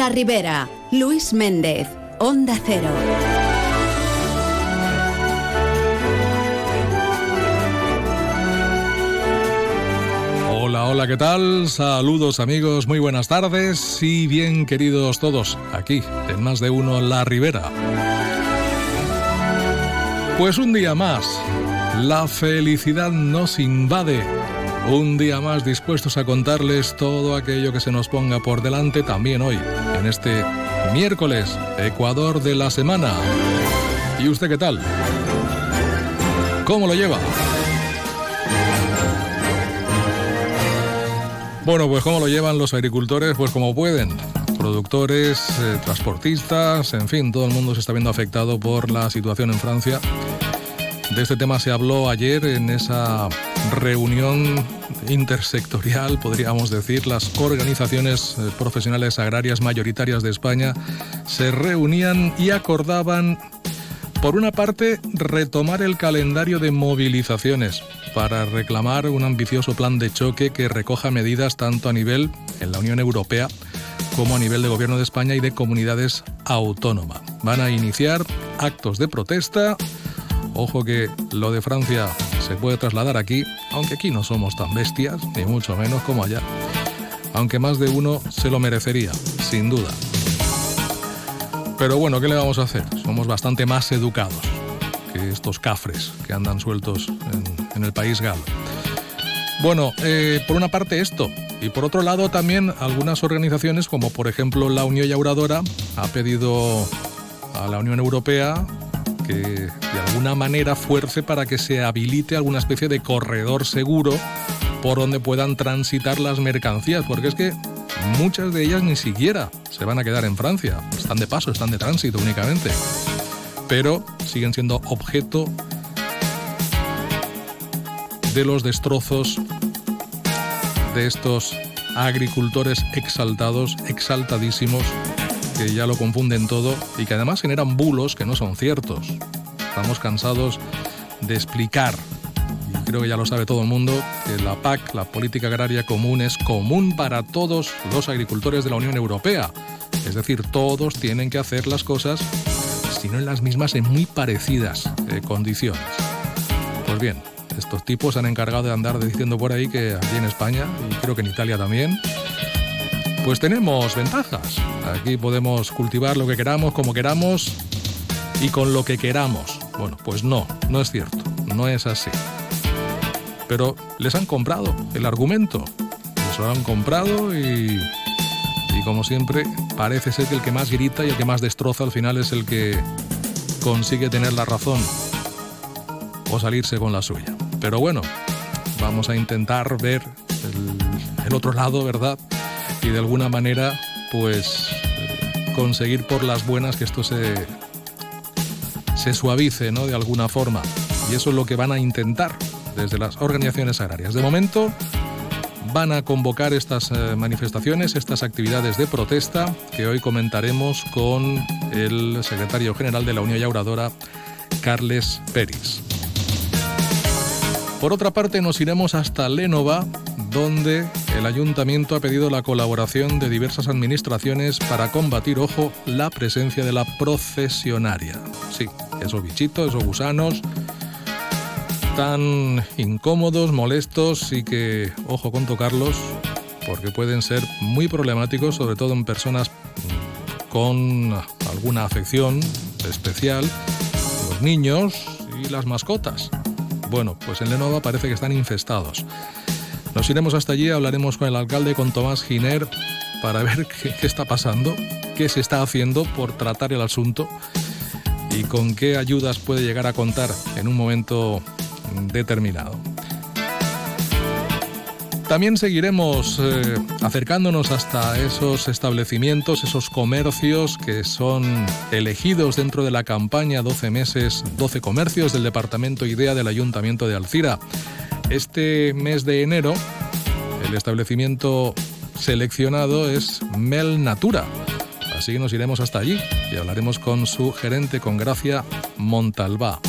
La Ribera, Luis Méndez, Onda Cero. Hola, hola, ¿qué tal? Saludos amigos, muy buenas tardes y bien queridos todos aquí en más de uno La Ribera. Pues un día más, la felicidad nos invade. Un día más dispuestos a contarles todo aquello que se nos ponga por delante también hoy, en este miércoles, Ecuador de la semana. ¿Y usted qué tal? ¿Cómo lo lleva? Bueno, pues cómo lo llevan los agricultores, pues como pueden. Productores, eh, transportistas, en fin, todo el mundo se está viendo afectado por la situación en Francia. De este tema se habló ayer en esa reunión intersectorial, podríamos decir. Las organizaciones eh, profesionales agrarias mayoritarias de España se reunían y acordaban, por una parte, retomar el calendario de movilizaciones para reclamar un ambicioso plan de choque que recoja medidas tanto a nivel en la Unión Europea como a nivel de Gobierno de España y de comunidades autónomas. Van a iniciar actos de protesta. Ojo que lo de Francia se puede trasladar aquí, aunque aquí no somos tan bestias, ni mucho menos como allá. Aunque más de uno se lo merecería, sin duda. Pero bueno, ¿qué le vamos a hacer? Somos bastante más educados que estos cafres que andan sueltos en, el país galo. Bueno, eh, por una parte esto, y por otro lado también algunas organizaciones como por ejemplo la Unión Yauradora ha pedido a la Unión Europea que de alguna manera fuerce para que se habilite alguna especie de corredor seguro por donde puedan transitar las mercancías, porque es que muchas de ellas ni siquiera se van a quedar en Francia, están de paso, están de tránsito únicamente. Pero siguen siendo objeto de los destrozos de estos agricultores exaltados, exaltadísimos, que ya lo confunden todo y que además generan bulos que no son ciertos. Estamos cansados de explicar, y creo que ya lo sabe todo el mundo, que la PAC, la Política Agraria Común, es común para todos los agricultores de la Unión Europea. Es decir, todos tienen que hacer las cosas sino en las mismas en muy parecidas eh, condiciones. Pues bien, estos tipos han encargado de andar diciendo por ahí que aquí en España, y creo que en Italia también, pues tenemos ventajas. Aquí podemos cultivar lo que queramos, como queramos y con lo que queramos. Bueno, pues no, no es cierto, no es así. Pero les han comprado el argumento, les lo han comprado y y como siempre, parece ser que el que más grita y el que más destroza al final es el que consigue tener la razón o salirse con la suya. Pero bueno, vamos a intentar ver el, otro lado, ¿verdad? Y de alguna manera, pues, conseguir por las buenas que esto se, se suavice, ¿no? De alguna forma. Y eso es lo que van a intentar desde las organizaciones agrarias. De momento, van a convocar estas eh, manifestaciones, estas actividades de protesta que hoy comentaremos con el secretario general de la Unión Yauradora, Carles Peris. Por otra parte, nos iremos hasta Lénova, donde el ayuntamiento ha pedido la colaboración de diversas administraciones para combatir, ojo, la presencia de la procesionaria. Sí, esos bichitos, esos gusanos tan incómodos, molestos y que, ojo con tocarlos, porque pueden ser muy problemáticos, sobre todo en personas con alguna afección especial, los niños y las mascotas. Bueno, pues en Lenova parece que están infestados. Nos iremos hasta allí, hablaremos con el alcalde, con Tomás Giner, para ver qué, está pasando, qué se está haciendo por tratar el asunto y con qué ayudas puede llegar a contar en un momento determinado. También seguiremos eh, acercándonos hasta esos establecimientos, esos comercios que son elegidos dentro de la campaña 12 meses, 12 comercios del Departamento IDEA del Ayuntamiento de Alcira. Este mes de enero, el establecimiento seleccionado es Mel Natura. Así que nos iremos hasta allí y hablaremos con su gerente, con Gracia Montalbá.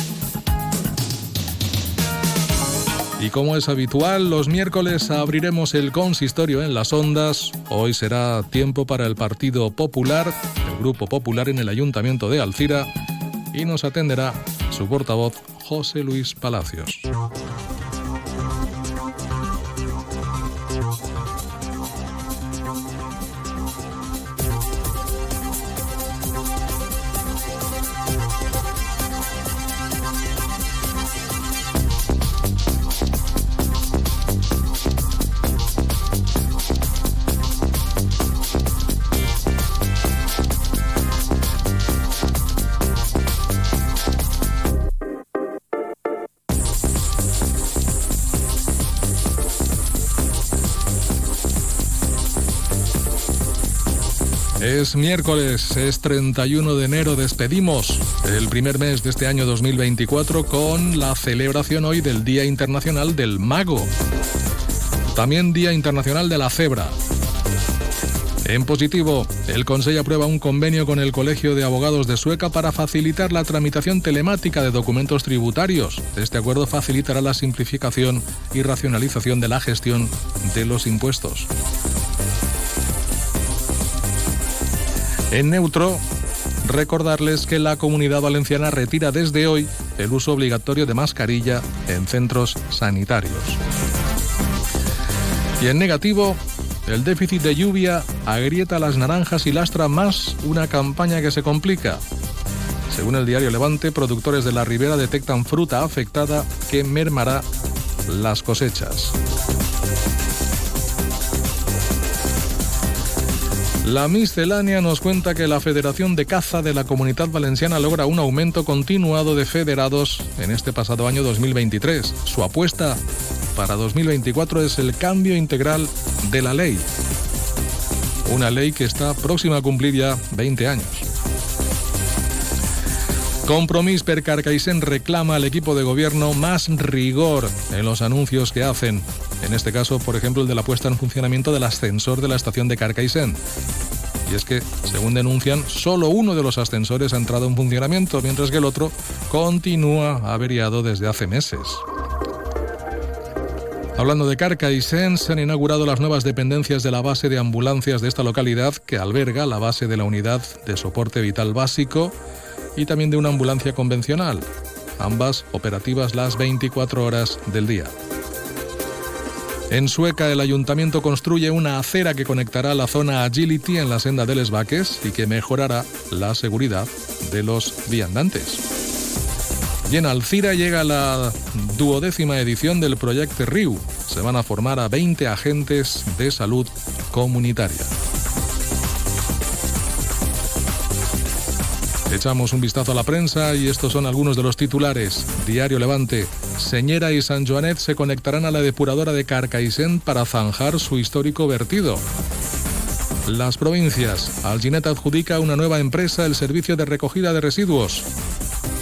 Y como es habitual, los miércoles abriremos el consistorio en las ondas. Hoy será tiempo para el Partido Popular, el Grupo Popular en el Ayuntamiento de Alcira, y nos atenderá su portavoz José Luis Palacios. Es miércoles, es 31 de enero, despedimos el primer mes de este año 2024 con la celebración hoy del Día Internacional del Mago. También Día Internacional de la Cebra. En positivo, el Consejo aprueba un convenio con el Colegio de Abogados de Sueca para facilitar la tramitación telemática de documentos tributarios. Este acuerdo facilitará la simplificación y racionalización de la gestión de los impuestos. En neutro, recordarles que la comunidad valenciana retira desde hoy el uso obligatorio de mascarilla en centros sanitarios. Y en negativo, el déficit de lluvia agrieta las naranjas y lastra más una campaña que se complica. Según el diario Levante, productores de la ribera detectan fruta afectada que mermará las cosechas. La miscelánea nos cuenta que la Federación de Caza de la Comunidad Valenciana logra un aumento continuado de federados en este pasado año 2023. Su apuesta para 2024 es el cambio integral de la ley. Una ley que está próxima a cumplir ya 20 años. Compromís per Carcaisen reclama al equipo de gobierno más rigor en los anuncios que hacen. En este caso, por ejemplo, el de la puesta en funcionamiento del ascensor de la estación de Carcaisen. Y es que, según denuncian, solo uno de los ascensores ha entrado en funcionamiento, mientras que el otro continúa averiado desde hace meses. Hablando de Carcaisen, se han inaugurado las nuevas dependencias de la base de ambulancias de esta localidad, que alberga la base de la unidad de soporte vital básico y también de una ambulancia convencional, ambas operativas las 24 horas del día. En Sueca, el ayuntamiento construye una acera que conectará la zona Agility en la senda de Les Vaques y que mejorará la seguridad de los viandantes. Y en Alcira llega la duodécima edición del proyecto RIU. Se van a formar a 20 agentes de salud comunitaria. Echamos un vistazo a la prensa y estos son algunos de los titulares. Diario Levante. Señera y San Joanet se conectarán a la depuradora de Carcaissén para zanjar su histórico vertido. Las provincias. Alginet adjudica a una nueva empresa el servicio de recogida de residuos.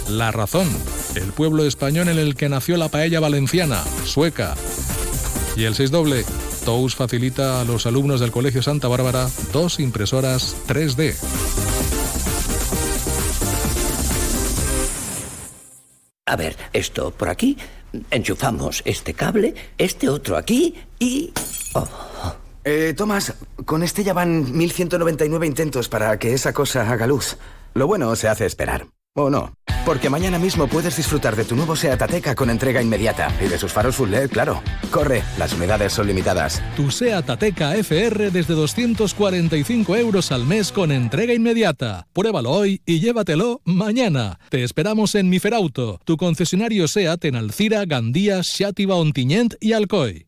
La razón. El pueblo español en el que nació la paella valenciana, sueca. Y el 6 doble. Tous facilita a los alumnos del Colegio Santa Bárbara dos impresoras 3D. A ver, esto por aquí, enchufamos este cable, este otro aquí y... Oh. Eh, Tomás, con este ya van 1199 intentos para que esa cosa haga luz. Lo bueno se hace esperar. ¿O no? Porque mañana mismo puedes disfrutar de tu nuevo SEAT Ateca con entrega inmediata y de sus faros full LED, claro. Corre, las unidades son limitadas. Tu SEAT Ateca FR desde 245 euros al mes con entrega inmediata. Pruébalo hoy y llévatelo mañana. Te esperamos en Miferauto, tu concesionario SEAT en Alcira, Gandía, Xátiva, Ontinyent y Alcoy.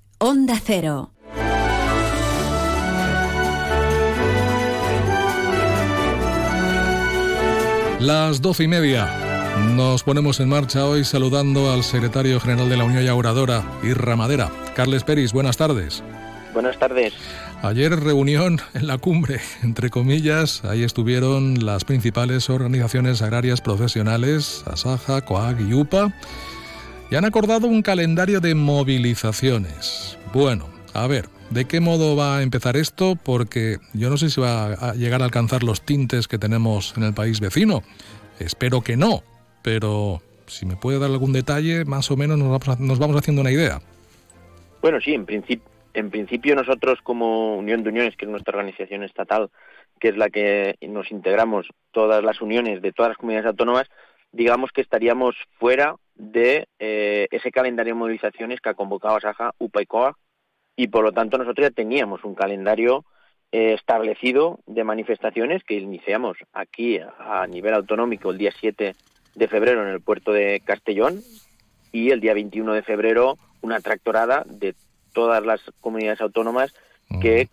Onda Cero. Las doce y media. Nos ponemos en marcha hoy saludando al secretario general de la Unión Yauradora y Ramadera, Carles Peris. Buenas tardes. Buenas tardes. Ayer reunión en la cumbre, entre comillas, ahí estuvieron las principales organizaciones agrarias profesionales, Asaja, COAG y UPA, y han acordado un calendario de movilizaciones. Bueno, a ver, ¿de qué modo va a empezar esto? Porque yo no sé si va a llegar a alcanzar los tintes que tenemos en el país vecino. Espero que no, pero si me puede dar algún detalle, más o menos nos vamos, nos vamos haciendo una idea. Bueno, sí, en principio en principio nosotros como Unión de Uniones, que es nuestra organización estatal, que es la que nos integramos todas las uniones de todas las comunidades autónomas, digamos que estaríamos fuera de eh, ese calendario de movilizaciones que ha convocado Saja, UPA y COA, y por lo tanto nosotros ya teníamos un calendario eh, establecido de manifestaciones que iniciamos aquí a nivel autonómico el día 7 de febrero en el puerto de Castellón y el día 21 de febrero una tractorada de todas las comunidades autónomas que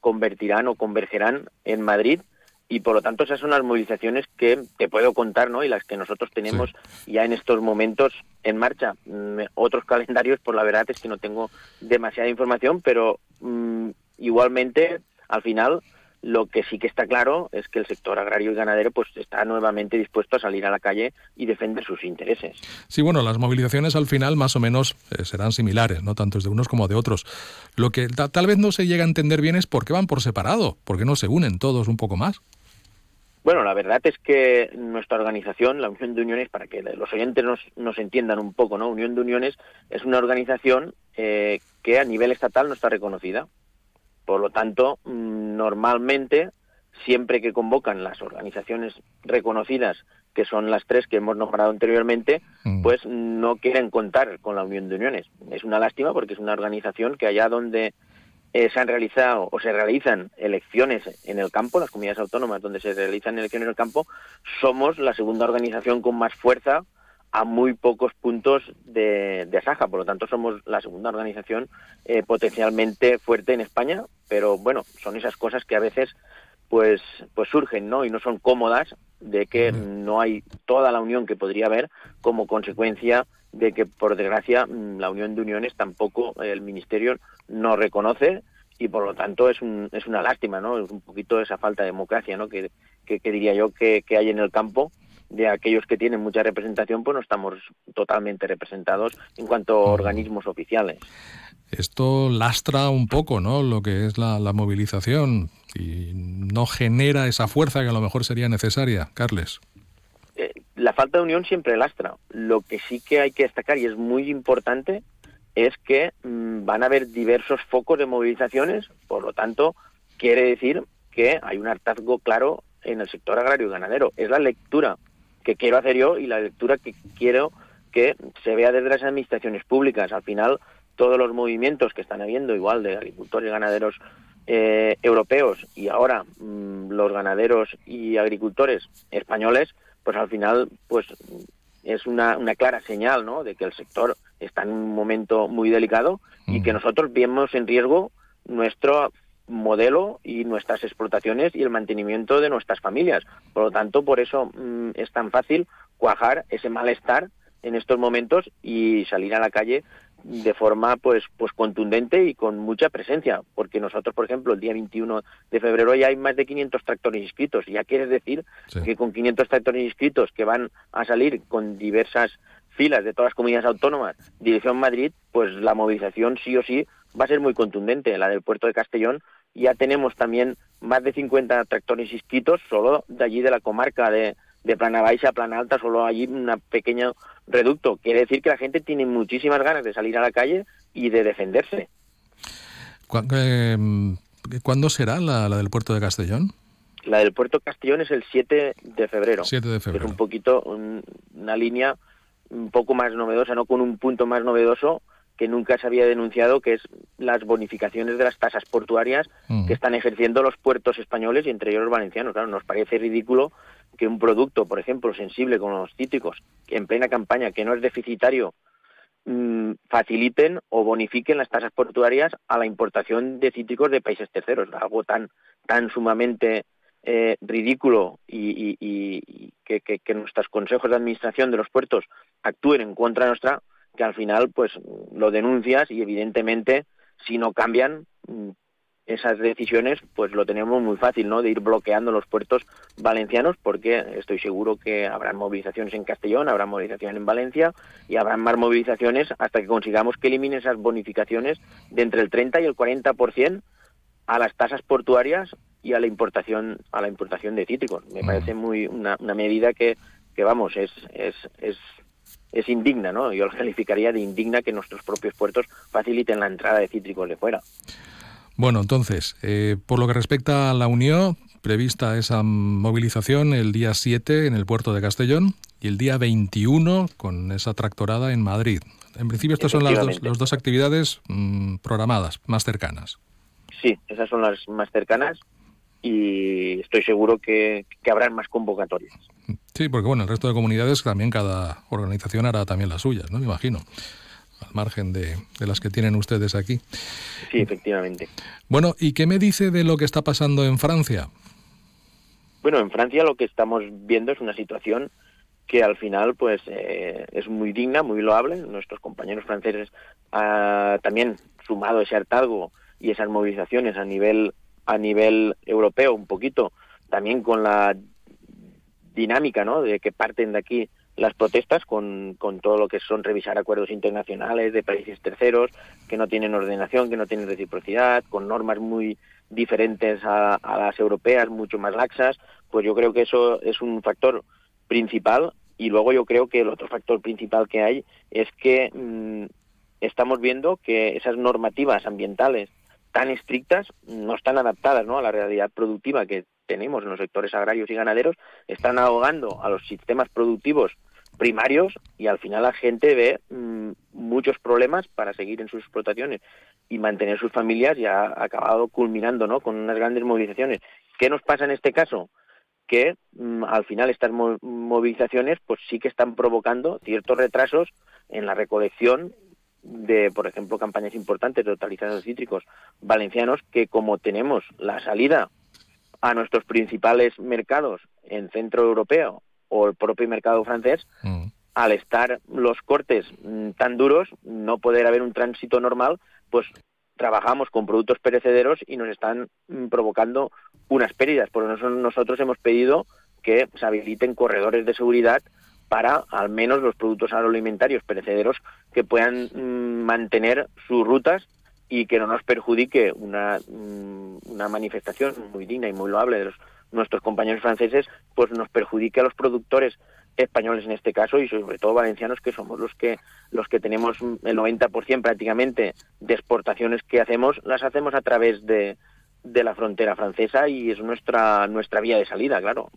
convertirán o convergerán en Madrid y por lo tanto esas son las movilizaciones que te puedo contar, ¿no? Y las que nosotros tenemos ya en estos momentos en marcha. Mm, otros calendarios, por la verdad es que no tengo demasiada información, pero mm, igualmente al final lo que sí que está claro es que el sector agrario y ganadero pues está nuevamente dispuesto a salir a la calle y defender sus intereses. Sí, bueno, las movilizaciones al final más o menos eh, serán similares, no tanto de unos como de otros. Lo que tal vez no se llega a entender bien es por qué van por separado, por qué no se unen todos un poco más. Bueno, la verdad es que nuestra organización, la Unión de Uniones, para que los oyentes nos, nos entiendan un poco, ¿no? Unión de Uniones es una organización eh, que a nivel estatal no está reconocida. Por lo tanto, mm, normalmente, siempre que convocan las organizaciones reconocidas, que son las tres que hemos nombrado anteriormente, mm. pues no quieren contar con la Unión de Uniones. Es una lástima porque es una organización que allá donde eh, se han realizado o se realizan elecciones en el campo, las comunidades autónomas donde se realizan elecciones en el campo, somos la segunda organización con más fuerza a muy pocos puntos de, de Asaja. Por lo tanto, somos la segunda organización eh, potencialmente fuerte en España, pero bueno, son esas cosas que a veces pues, pues surgen, ¿no? Y no son cómodas de que no hay toda la unión que podría haber como consecuencia de que, por desgracia, mm, la unión de uniones tampoco el Ministerio no reconoce y, por lo tanto, es, un, es una lástima, ¿no? Es un poquito esa falta de democracia, ¿no? Que, que, diría yo que, que hay en el campo de aquellos que tienen mucha representación, pues no estamos totalmente representados en cuanto a organismos oficiales. Esto lastra un poco, ¿no? Lo que es la, movilización y no genera esa fuerza que a lo mejor sería necesaria, Carles. Eh, la falta de unión siempre lastra. Lo que sí que hay que destacar y es muy importante es que mm, van a haber diversos focos de movilizaciones, por lo tanto, quiere decir que hay un hartazgo claro en el sector agrario y ganadero. Es la lectura que quiero hacer yo y la lectura que quiero que se vea desde las administraciones públicas. Al final, todos los movimientos que están habiendo, igual de agricultores y ganaderos eh, europeos y ahora mm, los ganaderos y agricultores españoles, pues al final, pues es una, una clara señal, ¿no? De que el sector está en un momento muy delicado y que nosotros vemos en riesgo nuestro modelo y nuestras explotaciones y el mantenimiento de nuestras familias. Por lo tanto, por eso mm, es tan fácil cuajar ese malestar en estos momentos y salir a la calle de forma pues pues contundente y con mucha presencia, porque nosotros, por ejemplo, el día 21 de febrero ya hay más de 500 tractores inscritos. Ya quiere decir que con 500 tractores inscritos que van a salir con diversas filas de todas las comunidades autónomas, dirección Madrid, pues la movilización sí o sí va a ser muy contundente. La del puerto de Castellón ya tenemos también más de 50 tractores inscritos solo de allí de la comarca de, de Plana Baixa a Plana Alta, solo allí un pequeño reducto. Quiere decir que la gente tiene muchísimas ganas de salir a la calle y de defenderse. Eh, ¿Cuándo será la, del puerto de Castellón? La del puerto de Castellón es el 7 de febrero. 7 de febrero. es un poquito una línea un poco más novedosa, no con un punto más novedoso que nunca se había denunciado, que es las bonificaciones de las tasas portuarias que están ejerciendo los puertos españoles y entre ellos los valencianos. Claro, nos parece ridículo que un producto, por ejemplo, sensible como los cítricos, en plena campaña, que no es deficitario, mm, faciliten o bonifiquen las tasas portuarias a la importación de cítricos de países terceros. Algo tan, tan sumamente eh, ridículo y, que, que, nuestros consejos de administración de los puertos actúen en contra nuestra, que al final pues lo denuncias y evidentemente si no cambian mm, esas decisiones, pues lo tenemos muy fácil, ¿no? De ir bloqueando los puertos valencianos, porque estoy seguro que habrán movilizaciones en Castellón, habrá movilizaciones en Valencia y habrán más movilizaciones hasta que consigamos que eliminen esas bonificaciones de entre el 30 y el 40% a las tasas portuarias y a la importación a la importación de cítricos. Me mm. parece muy una, medida que, que vamos es, es, es es indigna, ¿no? Yo lo calificaría de indigna que nuestros propios puertos faciliten la entrada de cítricos de fuera. Bueno, entonces, eh, por lo que respecta a la Unión, prevista esa movilización el día 7 en el puerto de Castellón y el día 21 con esa tractorada en Madrid. En principio estas son las dos, las dos actividades mm, programadas, más cercanas. Sí, esas son las más cercanas y estoy seguro que, que habrán más convocatorias. Sí, porque bueno, el resto de comunidades también cada organización hará también las suyas, ¿no? Me imagino, al margen de, las que tienen ustedes aquí. Sí, efectivamente. Bueno, ¿y qué me dice de lo que está pasando en Francia? Bueno, en Francia lo que estamos viendo es una situación que al final pues eh, es muy digna, muy loable. Nuestros compañeros franceses han también sumado ese hartazgo y esas movilizaciones a nivel a nivel europeo un poquito, también con la dinámica, ¿no? De que parten de aquí las protestas con, con todo lo que son revisar acuerdos internacionales de países terceros que no tienen ordenación, que no tienen reciprocidad, con normas muy diferentes a, las europeas, mucho más laxas, pues yo creo que eso es un factor principal y luego yo creo que el otro factor principal que hay es que mm, estamos viendo que esas normativas ambientales tan estrictas no están adaptadas ¿no? a la realidad productiva que tenemos en los sectores agrarios y ganaderos, están ahogando a los sistemas productivos primarios y al final la gente ve mm, muchos problemas para seguir en sus explotaciones y mantener sus familias y ha acabado culminando ¿no? con unas grandes movilizaciones. ¿Qué nos pasa en este caso? Que mm, al final estas movilizaciones pues sí que están provocando ciertos retrasos en la recolección de, por ejemplo, campañas importantes de hortalizas cítricos valencianos que como tenemos la salida a nuestros principales mercados en centro europeo o el propio mercado francés, mm. al estar los cortes mm, tan duros, no poder haber un tránsito normal, pues trabajamos con productos perecederos y nos están mm, provocando unas pérdidas. Por eso nosotros hemos pedido que se habiliten corredores de seguridad para al menos los productos agroalimentarios perecederos que puedan mm, mantener sus rutas y que no nos perjudique una, mm, una manifestación muy digna y muy loable de los, nuestros compañeros franceses, pues nos perjudique a los productores españoles en este caso y sobre todo valencianos que somos los que los que tenemos el 90% prácticamente de exportaciones que hacemos las hacemos a través de, de la frontera francesa y es nuestra nuestra vía de salida, claro.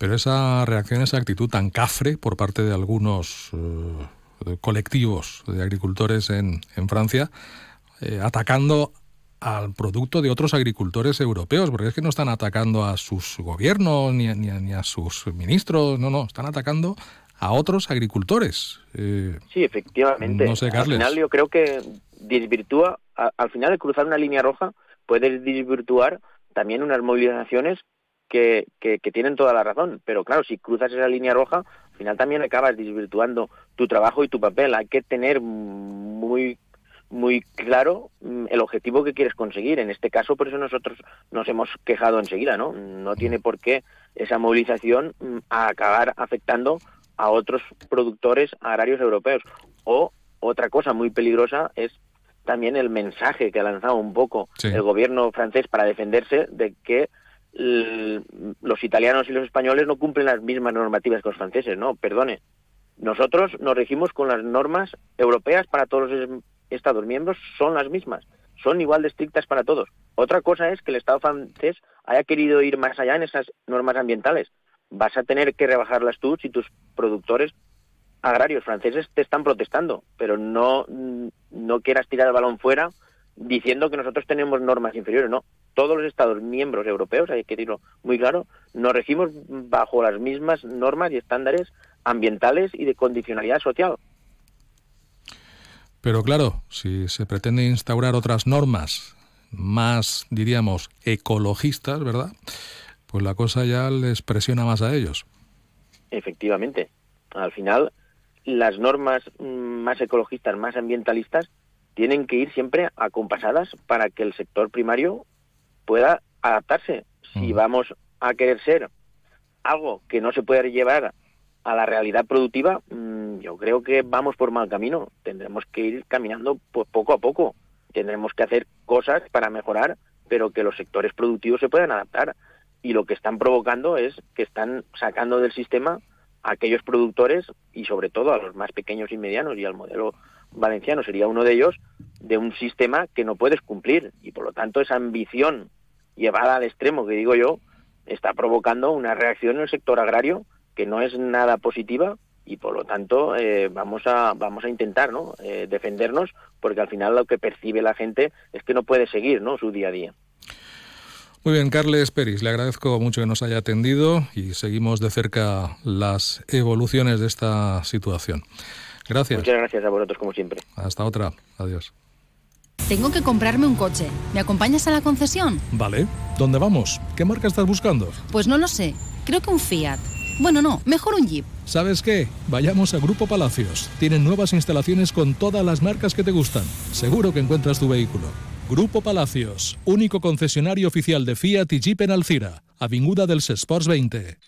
Pero esa reacción, esa actitud tan cafre por parte de algunos eh, colectivos de agricultores en, en Francia, eh, atacando al producto de otros agricultores europeos, porque es que no están atacando a sus gobiernos ni, ni, a sus ministros, no, no, están atacando a otros agricultores. Eh, sí, efectivamente. No sé, Al final yo creo que desvirtúa, al final de cruzar una línea roja, puede desvirtuar también unas movilizaciones que, que, tienen toda la razón, pero claro, si cruzas esa línea roja, al final también acabas desvirtuando tu trabajo y tu papel. Hay que tener muy muy claro mm, el objetivo que quieres conseguir. En este caso, por eso nosotros nos hemos quejado enseguida, ¿no? No tiene por qué esa movilización mm, acabar afectando a otros productores agrarios europeos. O otra cosa muy peligrosa es también el mensaje que ha lanzado un poco el gobierno francés para defenderse de que los italianos y los españoles no cumplen las mismas normativas que los franceses, no, perdone. Nosotros nos regimos con las normas europeas para todos los estados miembros, son las mismas. son igual de estrictas para todos. Otra cosa es que el Estado francés haya querido ir más allá en esas normas ambientales. Vas a tener que rebajarlas tú si tus productores agrarios franceses te están protestando, pero no, no quieras tirar el balón fuera diciendo que nosotros tenemos normas inferiores, no. Todos los Estados miembros europeos, hay que decirlo muy claro, nos regimos bajo las mismas normas y estándares ambientales y de condicionalidad social. Pero claro, si se pretende instaurar otras normas más, diríamos, ecologistas, ¿verdad? Pues la cosa ya les presiona más a ellos. Efectivamente. Al final, las normas más ecologistas, más ambientalistas, tienen que ir siempre acompasadas para que el sector primario pueda adaptarse. Si vamos a querer ser algo que no se puede llevar a la realidad productiva, mm, yo creo que vamos por mal camino. Tendremos que ir caminando pues, poco a poco. Tendremos que hacer cosas para mejorar, pero que los sectores productivos se puedan adaptar. Y lo que están provocando es que están sacando del sistema a aquellos productores y sobre todo a los más pequeños y medianos y al modelo valenciano sería uno de ellos de un sistema que no puedes cumplir y por lo tanto esa ambición llevada al extremo que digo yo está provocando una reacción en el sector agrario que no es nada positiva y por lo tanto eh, vamos a vamos a intentar ¿no? Eh, defendernos porque al final lo que percibe la gente es que no puede seguir ¿no? su día a día. Muy bien, Carles Peris, le agradezco mucho que nos haya atendido y seguimos de cerca las evoluciones de esta situación. Gracias. Muchas gracias a vosotros como siempre. Hasta otra. Adiós. Tengo que comprarme un coche. ¿Me acompañas a la concesión? Vale. ¿Dónde vamos? ¿Qué marca estás buscando? Pues no lo sé. Creo que un Fiat. Bueno, no, mejor un Jeep. ¿Sabes qué? Vayamos a Grupo Palacios. Tienen nuevas instalaciones con todas las marcas que te gustan. Seguro que encuentras tu vehículo. Grupo Palacios, único concesionario oficial de Fiat y Jeep en Alcira, Avinguda del Sports 20.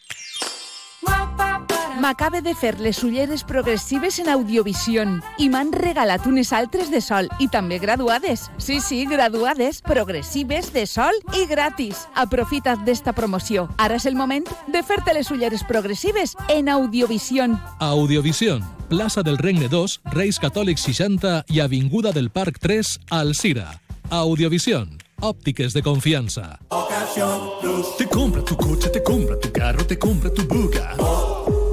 M'acabe de fer les ulleres progressives en Audiovision i m'han regalat unes altres de sol i també graduades. Sí, sí, graduades, progressives, de sol i gratis. Aprofita't d'esta promoció. Ara és el moment de fer-te les ulleres progressives en Audiovision. Audiovision, plaça del Regne 2, Reis Catòlics 60 i Avinguda del Parc 3, Alcira. Audiovision. Óptiques de confianza. Te compra tu coche, te compra tu carro, te compra tu buga.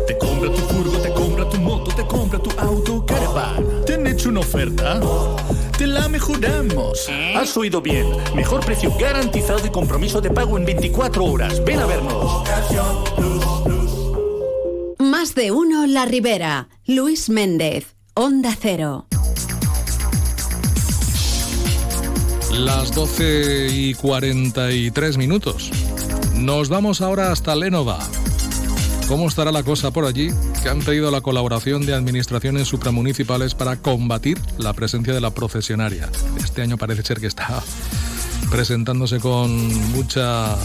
Te compra tu furgo, te compra tu moto, te compra tu auto, caravan. ¿Te han hecho una oferta? Te la mejoramos. Has oído bien. Mejor precio garantizado y compromiso de pago en 24 horas. Ven a vernos. Más de uno La Ribera. Luis Méndez. Onda Cero. Las 12 y 43 minutos. Nos vamos ahora hasta Lénova. ¿Cómo estará la cosa por allí? Que han pedido la colaboración de administraciones supramunicipales para combatir la presencia de la procesionaria. Este año parece ser que está presentándose con mucha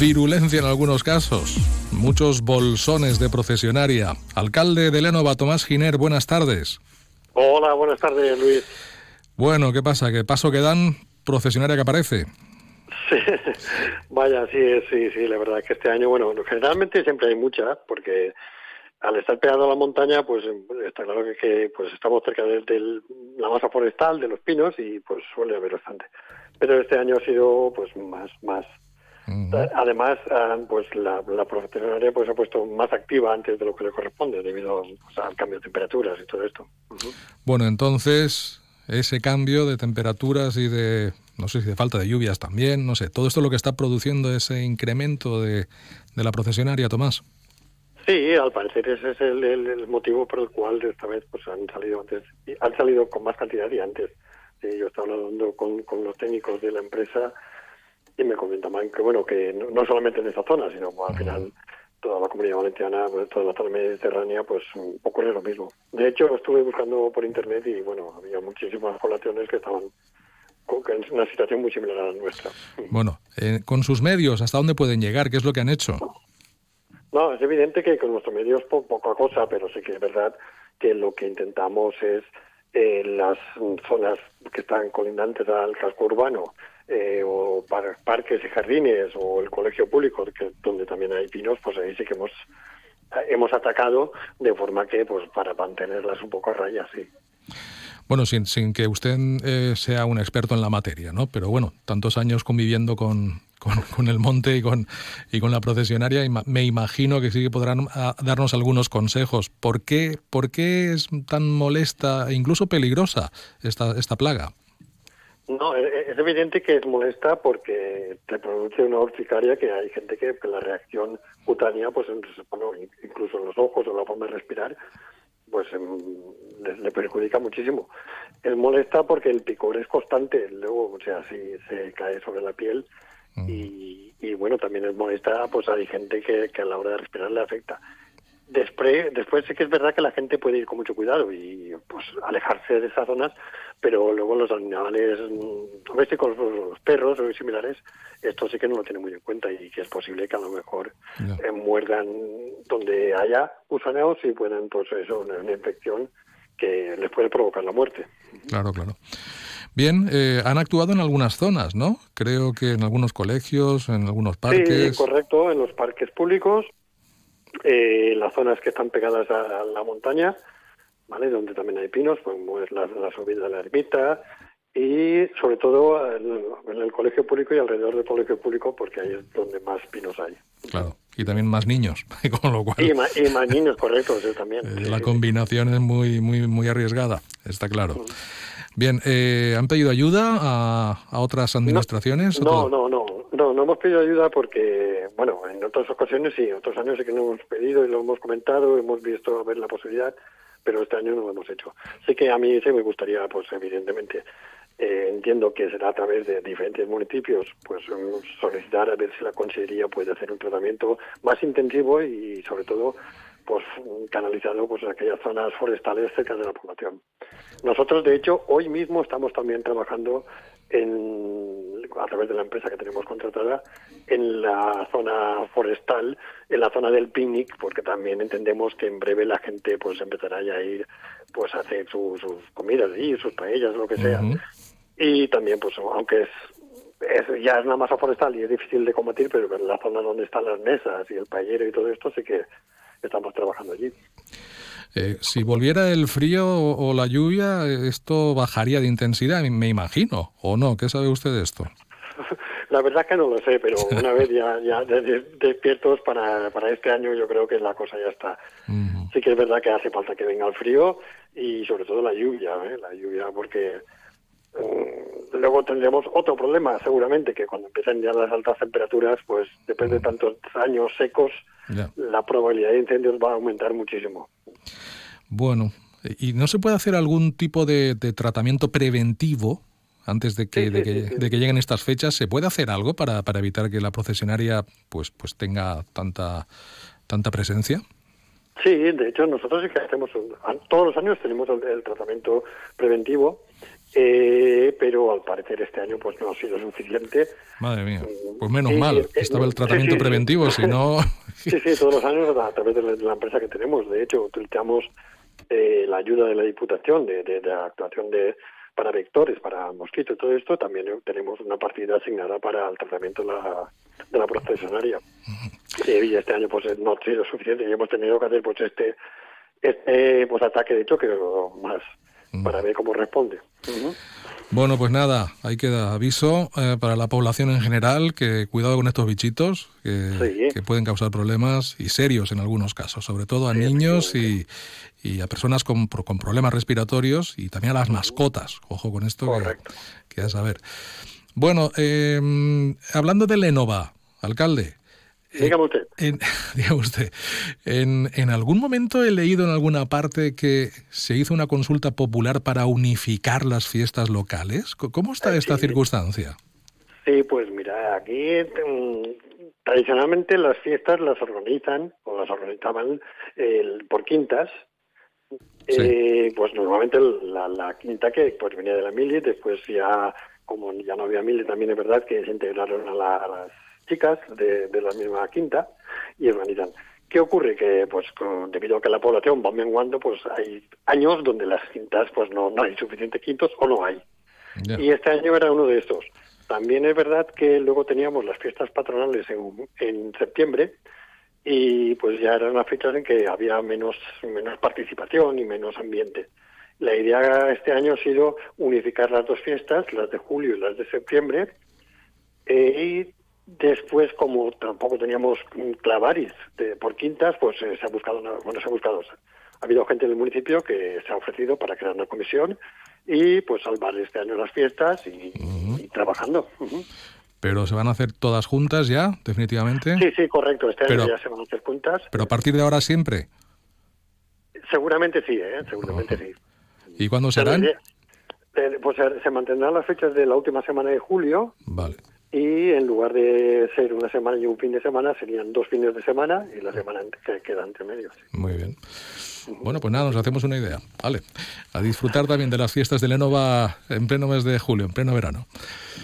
virulencia en algunos casos. Muchos bolsones de procesionaria. Alcalde de Lénova, Tomás Giner, buenas tardes. Hola, buenas tardes, Luis. Bueno, ¿qué pasa? ¿Qué paso que dan? Procesionaria que aparece. Sí, vaya, sí, sí, sí, la verdad es que este año, bueno, generalmente siempre hay mucha, porque al estar pegado a la montaña, pues está claro que, que pues estamos cerca de, la masa forestal, de los pinos, y pues suele haber bastante. Pero este año ha sido pues más, más. Además, ah, pues la, la pues ha puesto más activa antes de lo que le corresponde, debido pues, al cambio de temperaturas y todo esto. Bueno, entonces, ese cambio de temperaturas y de, no sé si de falta de lluvias también, no sé, todo esto es lo que está produciendo ese incremento de, de la procesionaria, Tomás. Sí, al parecer ese es el, motivo por el cual esta vez pues han salido antes, han salido con más cantidad y antes. yo estaba hablando con, con los técnicos de la empresa y me comentaban que bueno que no, solamente en esa zona, sino al final toda la comunidad valenciana, pues, toda la zona mediterránea, pues un poco es lo mismo. De hecho, estuve buscando por internet y bueno, había muchísimas poblaciones que estaban en una situación muy similar a la nuestra. Bueno, eh, con sus medios, ¿hasta dónde pueden llegar? ¿Qué es lo que han hecho? No, es evidente que con nuestros medios po poca cosa, pero sí que es verdad que lo que intentamos es eh, las zonas que están colindantes al casco urbano, eh, o parques y jardines o el colegio público, que donde también hay pinos, pues ahí sí que hemos hemos atacado de forma que pues para mantenerlas un poco a raya, sí. Bueno, sin, sin que usted eh, sea un experto en la materia, ¿no? Pero bueno, tantos años conviviendo con, con, el monte y con, y con la procesionaria, me imagino que sí que podrán ah, darnos algunos consejos. ¿Por qué, ¿Por qué es tan molesta e incluso peligrosa esta, esta plaga? No, e, e, es evidente que es molesta porque te produce una urticaria que hay gente que, la reacción cutánea, pues bueno, incluso en los ojos o la forma de respirar, pues em, le, perjudica muchísimo. Es molesta porque el picor es constante, luego, o sea, si se cae sobre la piel mm. y, y, bueno, también es molesta, pues hay gente que, que a la hora de respirar le afecta. Después, después sí que es verdad que la gente puede ir con mucho cuidado y pues alejarse de esas zonas, pero luego los animales domésticos, los perros o similares, esto sí que no lo tienen muy en cuenta y que es posible que a lo mejor eh, muerdan donde haya gusaneos y puedan, pues eso, una, infección que les puede provocar la muerte. Claro, claro. Bien, eh, han actuado en algunas zonas, ¿no? Creo que en algunos colegios, en algunos parques. Sí, correcto, en los parques públicos eh, las zonas que están pegadas a, la montaña, ¿vale? Donde también hay pinos, pues la, la subida de la ermita y sobre todo en el colegio público y alrededor del colegio público porque ahí es donde más pinos hay. Claro, y también más niños, con lo cual... Y, más, niños, correcto, también. Eh, la combinación es muy, muy, muy arriesgada, está claro. Mm. Bien, eh, ¿han pedido ayuda a, a otras administraciones? No, no, no, no, no hemos pedido ayuda porque, bueno, en otras ocasiones sí, otros años sí que no hemos pedido y lo hemos comentado, hemos visto a ver la posibilidad, pero este año no lo hemos hecho. Sí que a mí sí me gustaría, pues evidentemente, eh, entiendo que será a través de diferentes municipios, pues solicitar a ver si la Consejería puede hacer un tratamiento más intensivo y sobre todo pues canalizado pues aquellas zonas forestales cerca de la población. Nosotros, de hecho, hoy mismo estamos también trabajando en, a través de la empresa que tenemos contratada en la zona forestal, en la zona del picnic, porque también entendemos que en breve la gente pues empezará ya a ir pues a hacer sus comidas y sus paellas, lo que sea. Y también, pues aunque es, es, ya es una masa forestal y es difícil de combatir, pero en la zona donde están las mesas y el paellero y todo esto sí que estamos trabajando allí. Eh, si volviera el frío o, la lluvia, esto bajaría de intensidad, me imagino, ¿o no? ¿Qué sabe usted de esto? La verdad es que no lo sé, pero una vez ya, ya despiertos para, para este año yo creo que la cosa ya está. Sí que es verdad que hace falta que venga el frío y sobre todo la lluvia, ¿eh? la lluvia porque mm, luego tendremos otro problema seguramente que cuando empiecen ya las altas temperaturas, pues después de tantos años secos, la probabilidad de incendios va a aumentar muchísimo. Bueno, ¿y no se puede hacer algún tipo de, tratamiento preventivo antes de que, de, que, lleguen estas fechas? ¿Se puede hacer algo para, para evitar que la procesionaria pues, pues tenga tanta, tanta presencia? Sí, de hecho nosotros sí que hacemos, todos los años tenemos el tratamiento preventivo eh, pero al parecer este año pues no ha sido suficiente. Madre mía, mm, pues menos mal, eh, estaba el tratamiento preventivo, si no... sí, sí, todos los años a través de la, empresa que tenemos, de hecho utilizamos eh, la ayuda de la Diputación de, de, actuación de para vectores, para mosquitos y todo esto, también tenemos una partida asignada para el tratamiento de la, de la procesionaria. y este año pues no ha sido suficiente y hemos tenido que hacer pues este, este pues ataque de choque más para ver cómo responde. Bueno, pues nada, hay que dar aviso eh, para la población en general que cuidado con estos bichitos que, pueden causar problemas y serios en algunos casos, sobre todo a niños y, y, a personas con, con, problemas respiratorios y también a las mascotas. Ojo con esto, que, a saber. Bueno, eh, hablando de Lenova, alcalde, Dígame usted. En, usted, en, algún momento he leído en alguna parte que se hizo una consulta popular para unificar las fiestas locales. ¿Cómo está esta circunstancia? Sí, pues mira, aquí mm, tradicionalmente las fiestas las organizan o las organizaban por quintas. Eh, pues normalmente la, quinta que pues venía de la mili, después ya como ya no había mili, también es verdad que se integraron a, a las chicas de, la misma quinta y organizan. ¿Qué ocurre? Que pues debido a que la población va menguando, pues hay años donde las quintas pues no, no hay suficientes quintos o no hay. Y este año era uno de estos. También es verdad que luego teníamos las fiestas patronales en, en septiembre y pues ya eran las fechas en que había menos, menos participación y menos ambiente. La idea este año ha sido unificar las dos fiestas, las de julio y las de septiembre, eh, y después, como tampoco teníamos clavaris de, por quintas, pues eh, se ha buscado, una, bueno, se ha buscado, ha habido gente del municipio que se ha ofrecido para crear una comisión y pues salvar este año las fiestas y, y trabajando. Pero se van a hacer todas juntas ya, definitivamente. Sí, sí, correcto. Este año Pero- ya se van a hacer juntas. Pero a partir de ahora siempre. Seguramente sí, ¿eh? Seguramente sí. ¿Y cuándo Pero serán? eh, eh, pues se mantendrán las fechas de la última semana de julio Vale. Y en lugar de ser una semana y un fin de semana serían dos fines de semana y la semana que queda entre medio. sí. Muy bien. Bueno, pues nada, nos hacemos una idea. Vale. A disfrutar también de las fiestas de Lenova en pleno mes de julio, en pleno verano.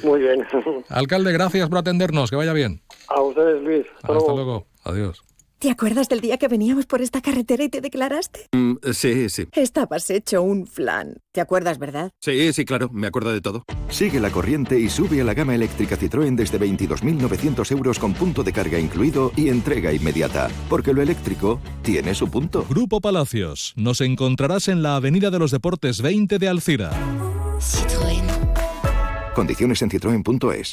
Muy bien. Alcalde, gracias por atendernos. Que vaya bien. A ustedes, Luis. Hasta, Hasta luego. luego. Adiós. ¿Te acuerdas del día que veníamos por esta carretera y te declaraste? Mm, sí, sí. Estabas hecho un flan. ¿Te acuerdas, verdad? Sí, sí, claro, me acuerdo de todo. Sigue la corriente y sube a la gama eléctrica Citroën desde 22.900 euros con punto de carga incluido y entrega inmediata. Porque lo eléctrico tiene su punto. Grupo Palacios. Nos encontrarás en la Avenida de los Deportes 20 de Alcira. Condiciones en citroen.es.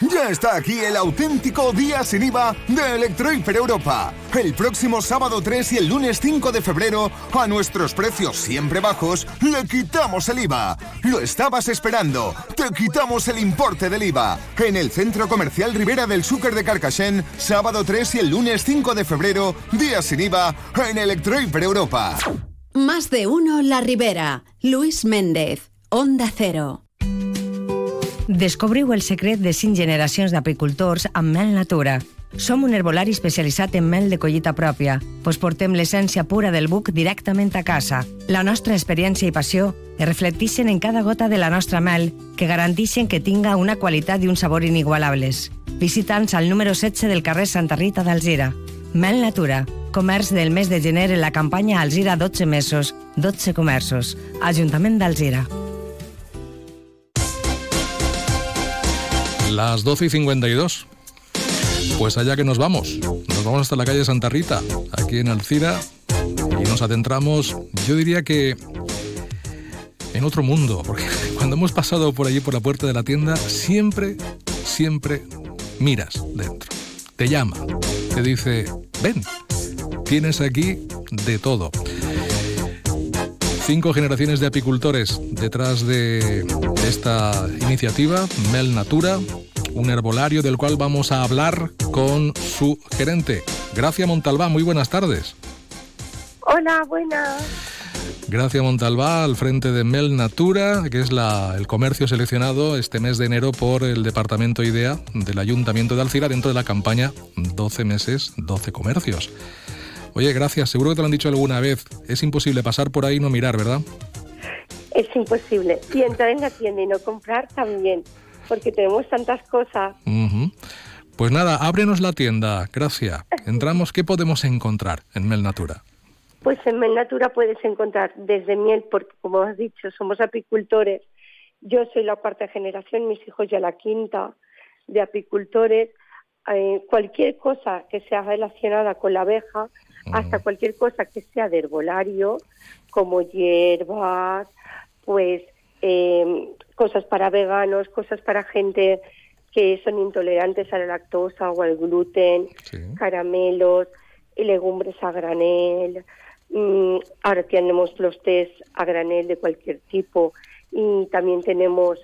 Ya está aquí el auténtico día sin IVA de Electrohiper Europa. El próximo sábado 3 y el lunes 5 de febrero, a nuestros precios siempre bajos, le quitamos el IVA. Lo estabas esperando. Te quitamos el importe del IVA. En el Centro Comercial Rivera del Súcar de Carcassén, sábado 3 y el lunes 5 de febrero, día sin IVA en Electrohiper Europa. Más de uno La Ribera. Luis Méndez. Onda Cero. Descobriu el secret de 5 generacions d'apicultors amb mel natura. Som un herbolari especialitzat en mel de collita pròpia, pues portem l'essència pura del buc directament a casa. La nostra experiència i passió es reflecteixen en cada gota de la nostra mel, que garanteixen que tinga una qualitat i un sabor inigualables. Visita'ns al número 16 del carrer Santa Rita d'Alzira. Mel Natura, comerç del mes de gener en la campanya Alzira 12 mesos, 12 comerços. Ajuntament d'Alzira. Las 12 y 52. Pues allá que nos vamos. Nos vamos hasta la calle Santa Rita, aquí en Alcira, y nos adentramos, yo diría que en otro mundo, porque cuando hemos pasado por allí por la puerta de la tienda, siempre, siempre miras dentro. Te llama, te dice, ven, tienes aquí de todo. Cinco generaciones de apicultores detrás de esta iniciativa, Mel Natura, un herbolario del cual vamos a hablar con su gerente. Gracia Montalbán, muy buenas tardes. Hola, buenas. Gracia Montalbá al frente de Mel Natura, que es la, el comercio seleccionado este mes de enero por el Departamento IDEA del Ayuntamiento de Alcira dentro de la campaña 12 meses, 12 comercios. Oye, gracias, seguro que te lo han dicho alguna vez. Es imposible pasar por ahí y no mirar, ¿verdad? Es imposible. Y entrar en la tienda y no comprar también, porque tenemos tantas cosas. Pues nada, ábrenos la tienda, Gracia. Entramos, ¿qué podemos encontrar en Mel Natura? Pues en Mel Natura puedes encontrar desde miel, porque como has dicho, somos apicultores. Yo soy la cuarta generación, mis hijos ya la quinta de apicultores. Eh, cualquier cosa que sea relacionada con la abeja, hasta cualquier cosa que sea de herbolario, como hierbas, pues eh, cosas para veganos, cosas para gente que son intolerantes a la lactosa o al gluten, caramelos, y legumbres a granel. Mm, ahora tenemos los tés a granel de cualquier tipo y también tenemos,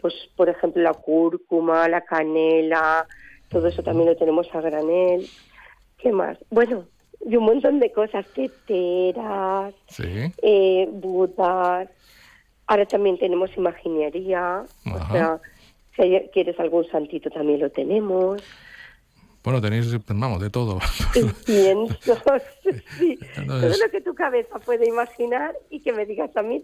pues, por ejemplo, la cúrcuma, la canela, todo eso también lo tenemos a granel. ¿Qué más? Bueno, y un montón de cosas, teteras, Sí. eh, budas. Ahora también tenemos imaginería, o sea, si quieres algún santito también lo tenemos. Bueno, tenéis, vamos, de todo. Sí, No todo lo que tu cabeza puede imaginar y que me digas a mí.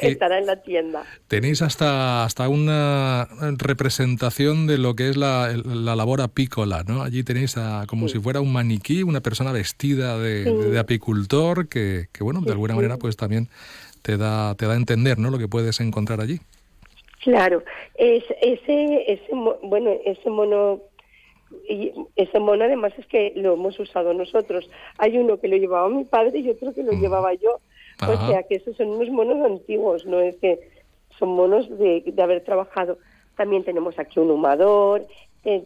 Estará en la tienda. Tenéis hasta, hasta una representación de lo que es la, la labor apícola, ¿no? Allí tenéis a, como si fuera un maniquí, una persona vestida de, de apicultor que, que, bueno, de alguna manera pues también te da, te da a entender, ¿no? Lo que puedes encontrar allí. Claro, es, ese, ese, bueno, ese mono y ese mono además es que lo hemos usado nosotros. Hay uno que lo llevaba mi padre y otro que lo llevaba yo. O sea que esos son unos monos antiguos, no es que son monos de, de haber trabajado. También tenemos aquí un humador, te,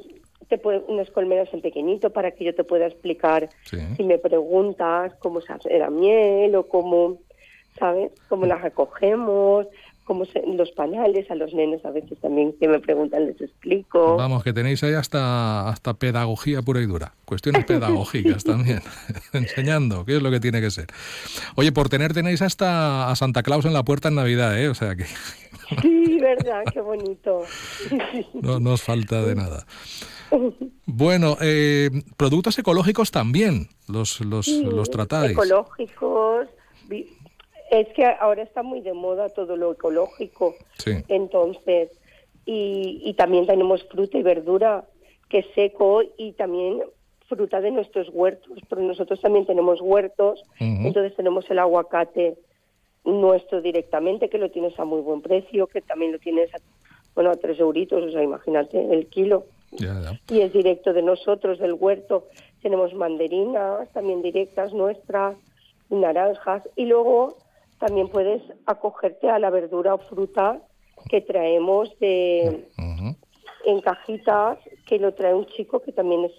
te puede, unas colmenas en pequeñito para que yo te pueda explicar si me preguntas cómo se hace la miel o cómo, ¿sabes? Cómo las recogemos, como los panales a los nenes a veces también que me preguntan les explico. Vamos, que tenéis ahí hasta, hasta pedagogía pura y dura, cuestiones pedagógicas también, enseñando qué es lo que tiene que ser. Oye, por tener tenéis hasta a Santa Claus en la puerta en Navidad, ¿eh? O sea que... Sí, verdad, qué bonito. no nos falta de nada. Bueno, eh, productos ecológicos también los, los, sí, los tratáis. Ecológicos, es que ahora está muy de moda todo lo ecológico. Sí. Entonces, y, y también tenemos fruta y verdura que es seco y también fruta de nuestros huertos, pero nosotros también tenemos huertos, entonces tenemos el aguacate nuestro directamente, que lo tienes a muy buen precio, que también lo tienes a, bueno, a tres euritos, o sea, imagínate, el kilo. Ya, ya. Y es directo de nosotros, del huerto. Tenemos mandarinas también directas nuestras, naranjas, y luego también puedes acogerte a la verdura o fruta que traemos de en cajitas que lo trae un chico que también es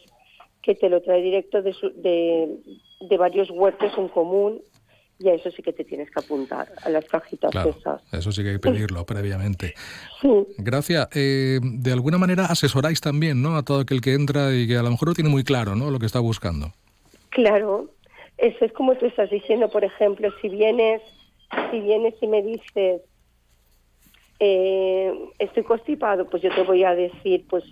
que te lo trae directo de, su- de, de varios huertos en común y a eso sí que te tienes que apuntar a las cajitas Claro, esas. eso sí que hay que pedirlo previamente. Sí, Gracias. Eh, de alguna manera asesoráis también, ¿no? A todo aquel que entra y que a lo mejor no tiene muy claro, ¿no? Lo que está buscando. claro. Eso es como tú estás diciendo, por ejemplo, si vienes, si vienes y me dices eh, estoy constipado, pues yo te voy a decir, pues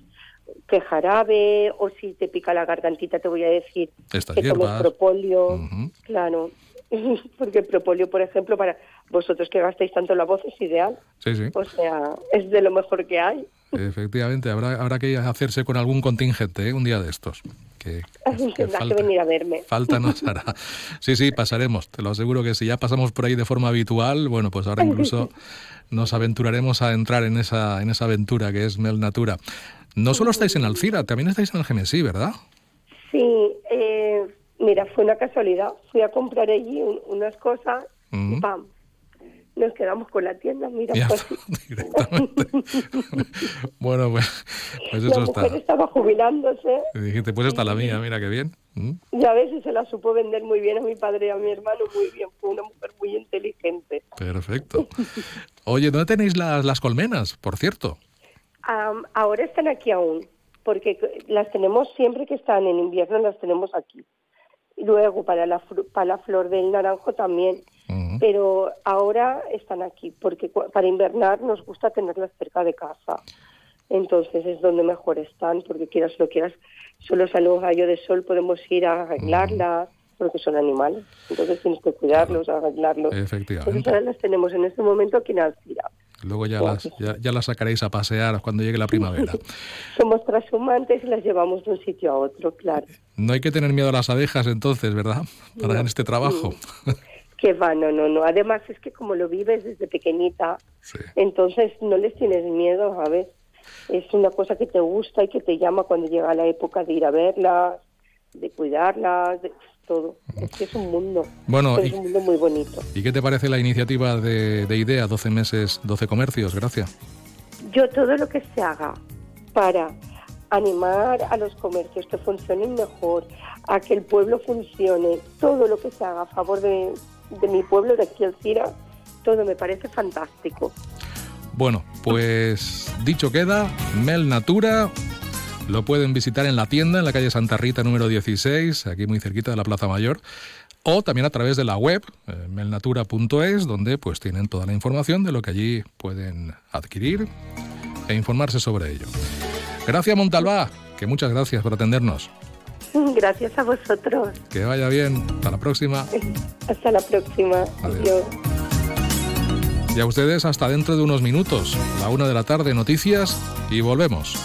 que jarabe, o si te pica la gargantita te voy a decir Estas que tomes hierbas. propóleo, claro, porque el propóleo, por ejemplo, para vosotros que gastáis tanto la voz es ideal, Sí, sí. o sea, es de lo mejor que hay. Efectivamente, habrá, habrá que hacerse con algún contingente ¿eh? un día de estos. Que Tendrás falta. que venir a verme. falta nos hará. Sí, sí, pasaremos. Te lo aseguro que si ya pasamos por ahí de forma habitual, bueno, pues ahora incluso nos aventuraremos a entrar en esa, en esa aventura que es Mel Natura. No solo estáis en Alcira, también estáis en Algemesí, ¿verdad? Sí, eh, mira, fue una casualidad. Fui a comprar allí un- unas cosas y Ujú. ¡pam! Nos quedamos con la tienda, mira, Ya pues, Bueno, pues, pues la eso mujer está. estaba jubilándose Y dijiste, pues está la mía, mira qué bien. ¿Mm? y a veces se la supo vender muy bien a mi padre y a mi hermano muy bien. Fue una mujer muy inteligente. Perfecto. Oye, ¿dónde tenéis las, las colmenas, por cierto? Ahora están aquí aún, porque las tenemos siempre que están en invierno, las tenemos aquí. Y luego para la, para la flor del naranjo también. Pero ahora están aquí, porque para invernar nos gusta tenerlas cerca de casa. Entonces es donde mejor están, porque quieras lo quieras, solo sale un rayo de sol, podemos ir a arreglarlas, porque son animales. Entonces tienes que cuidarlos, arreglarlos. Entonces Efectivamente. ahora las tenemos en este momento aquí en Alcira. Luego ya las, ya, ya las sacaréis a pasear cuando llegue la primavera. Somos transhumantes y las llevamos de un sitio a otro, claro. No hay que tener miedo a las abejas entonces, ¿verdad? Para en este trabajo. Que va, no, no, no. Además es que como lo vives desde pequeñita, entonces no les tienes miedo, ¿sabes? Es una cosa que te gusta y que te llama cuando llega la época de ir a verlas, de cuidarlas, de todo. Es que es un mundo. Bueno, es y- un mundo muy bonito. ¿Y qué te parece la iniciativa de, de IDEA, 12 meses, 12 comercios? Gracias. Yo todo lo que se haga para animar a los comercios que funcionen mejor, a que el pueblo funcione, todo lo que se haga a favor de, de mi pueblo, de aquí Alcira, todo me parece fantástico. Bueno, pues dicho queda, Mel Natura. Lo pueden visitar en la tienda, en la calle Santa Rita número 16, aquí muy cerquita de la Plaza Mayor, o también a través de la web, eh, melnatura.es, donde pues tienen toda la información de lo que allí pueden adquirir e informarse sobre ello. Gracias Montalbá, que muchas gracias por atendernos. Gracias a vosotros. Que vaya bien. Hasta la próxima. Hasta la próxima. Adiós. Adiós. Y a ustedes hasta dentro de unos minutos. La una de la tarde, noticias y volvemos.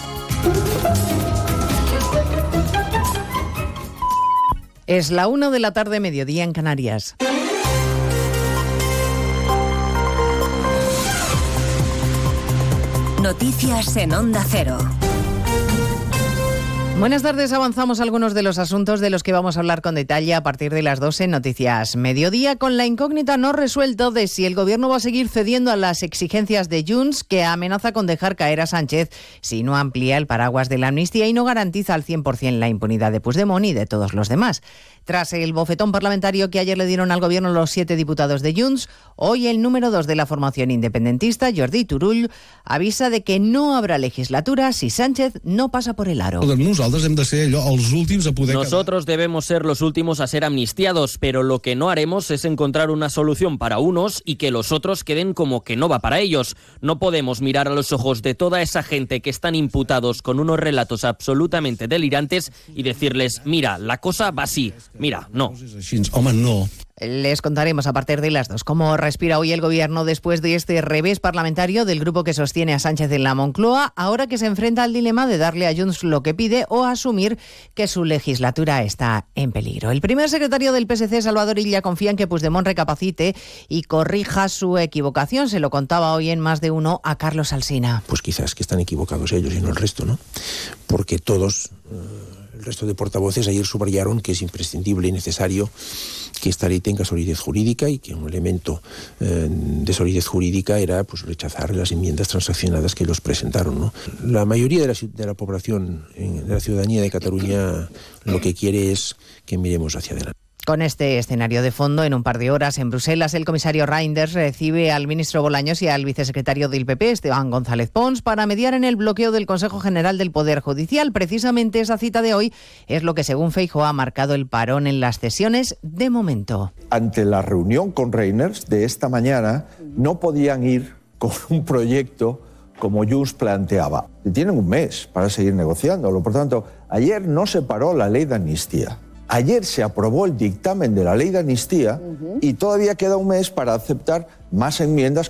Es la una de la tarde, mediodía en Canarias. Noticias en Onda Cero. Buenas tardes, avanzamos algunos de los asuntos de los que vamos a hablar con detalle a partir de las 12 en Noticias Mediodía, con la incógnita no resuelta de si el Gobierno va a seguir cediendo a las exigencias de Junts, que amenaza con dejar caer a Sánchez si no amplía el paraguas de la amnistía y no garantiza al 100% la impunidad de Puigdemont y de todos los demás. Tras el bofetón parlamentario que ayer le dieron al Gobierno los siete diputados de Junts, hoy el número dos de la formación independentista, Jordi Turull, avisa de que no habrá legislatura si Sánchez no pasa por el aro. Nosotros debemos ser los últimos a ser amnistiados, pero lo que no haremos es encontrar una solución para unos y que los otros queden como que no va para ellos. No podemos mirar a los ojos de toda esa gente que están imputados con unos relatos absolutamente delirantes y decirles, mira, la cosa va así. Mira, no. Les contaremos a partir de las dos cómo respira hoy el gobierno después de este revés parlamentario del grupo que sostiene a Sánchez en la Moncloa, ahora que se enfrenta al dilema de darle a Junts lo que pide o asumir que su legislatura está en peligro. El primer secretario del PSC, Salvador Illa, confía en que Puigdemont recapacite y corrija su equivocación. Se lo contaba hoy en más de uno a Carlos Alsina. Pues quizás que están equivocados ellos y no el resto, ¿no? Porque todos... Eh, el resto de portavoces ayer subrayaron que es imprescindible y necesario que esta ley tenga solidez jurídica y que un elemento eh, de solidez jurídica era pues, rechazar las enmiendas transaccionadas que ellos presentaron. ¿no? La mayoría de la, de la población, de la ciudadanía de Cataluña, lo que quiere es que miremos hacia adelante. Con este escenario de fondo, en un par de horas en Bruselas, el comisario Reinders recibe al ministro Bolaños y al vicesecretario del PP, Esteban González Pons, para mediar en el bloqueo del Consejo General del Poder Judicial. Precisamente esa cita de hoy es lo que, según Feijo, ha marcado el parón en las sesiones de momento. Ante la reunión con Reinders de esta mañana, no podían ir con un proyecto como Jus planteaba. Tienen un mes para seguir negociándolo. Por tanto, ayer no se paró la ley de amnistía. Ayer se aprobó el dictamen de la ley de amnistía y todavía queda un mes para aceptar más enmiendas.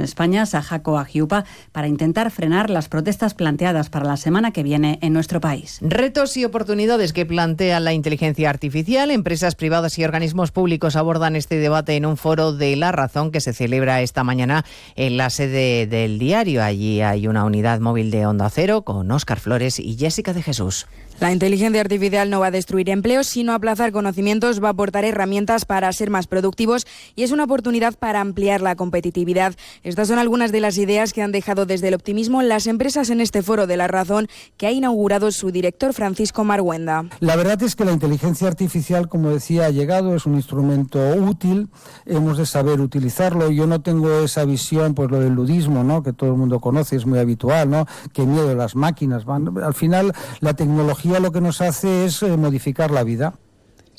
en España, Sajaco Agiupa, para intentar frenar las protestas planteadas para la semana que viene en nuestro país. Retos y oportunidades que plantea la inteligencia artificial. Empresas privadas y organismos públicos abordan este debate en un foro de La Razón que se celebra esta mañana en la sede del diario. Allí hay una unidad móvil de Onda Cero con Óscar Flores y Jessica de Jesús. La inteligencia artificial no va a destruir empleos, sino aplazar conocimientos, va a aportar herramientas para ser más productivos y es una oportunidad para ampliar la competitividad. Estas son algunas de las ideas que han dejado desde el optimismo las empresas en este foro de la razón que ha inaugurado su director Francisco Marguenda. La verdad es que la inteligencia artificial, como decía, ha llegado, es un instrumento útil, hemos de saber utilizarlo. Yo no tengo esa visión, pues lo del ludismo, ¿no? que todo el mundo conoce, es muy habitual, ¿no? que miedo las máquinas. Al final, la tecnología lo que nos hace es eh, modificar la vida.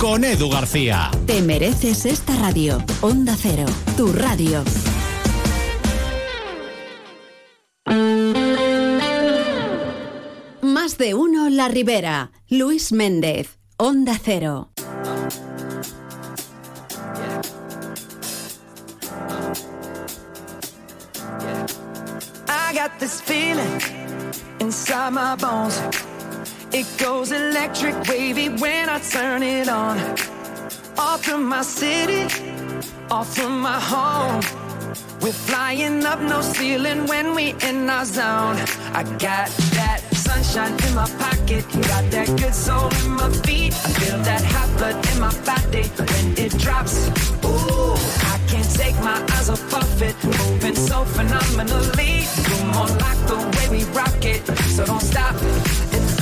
con Edu García. Te mereces esta radio. Onda Cero, tu radio. Más de uno La Ribera. Luis Méndez, Onda Cero. I got this feeling inside my bones. It goes electric wavy when I turn it on. Off from my city, off from my home. We're flying up no ceiling when we in our zone. I got that sunshine in my pocket, got that good soul in my feet. I feel that hot blood in my body when it drops. Ooh, I can't take my eyes off of it, moving so phenomenally. You're more like the way we rock it, so don't stop.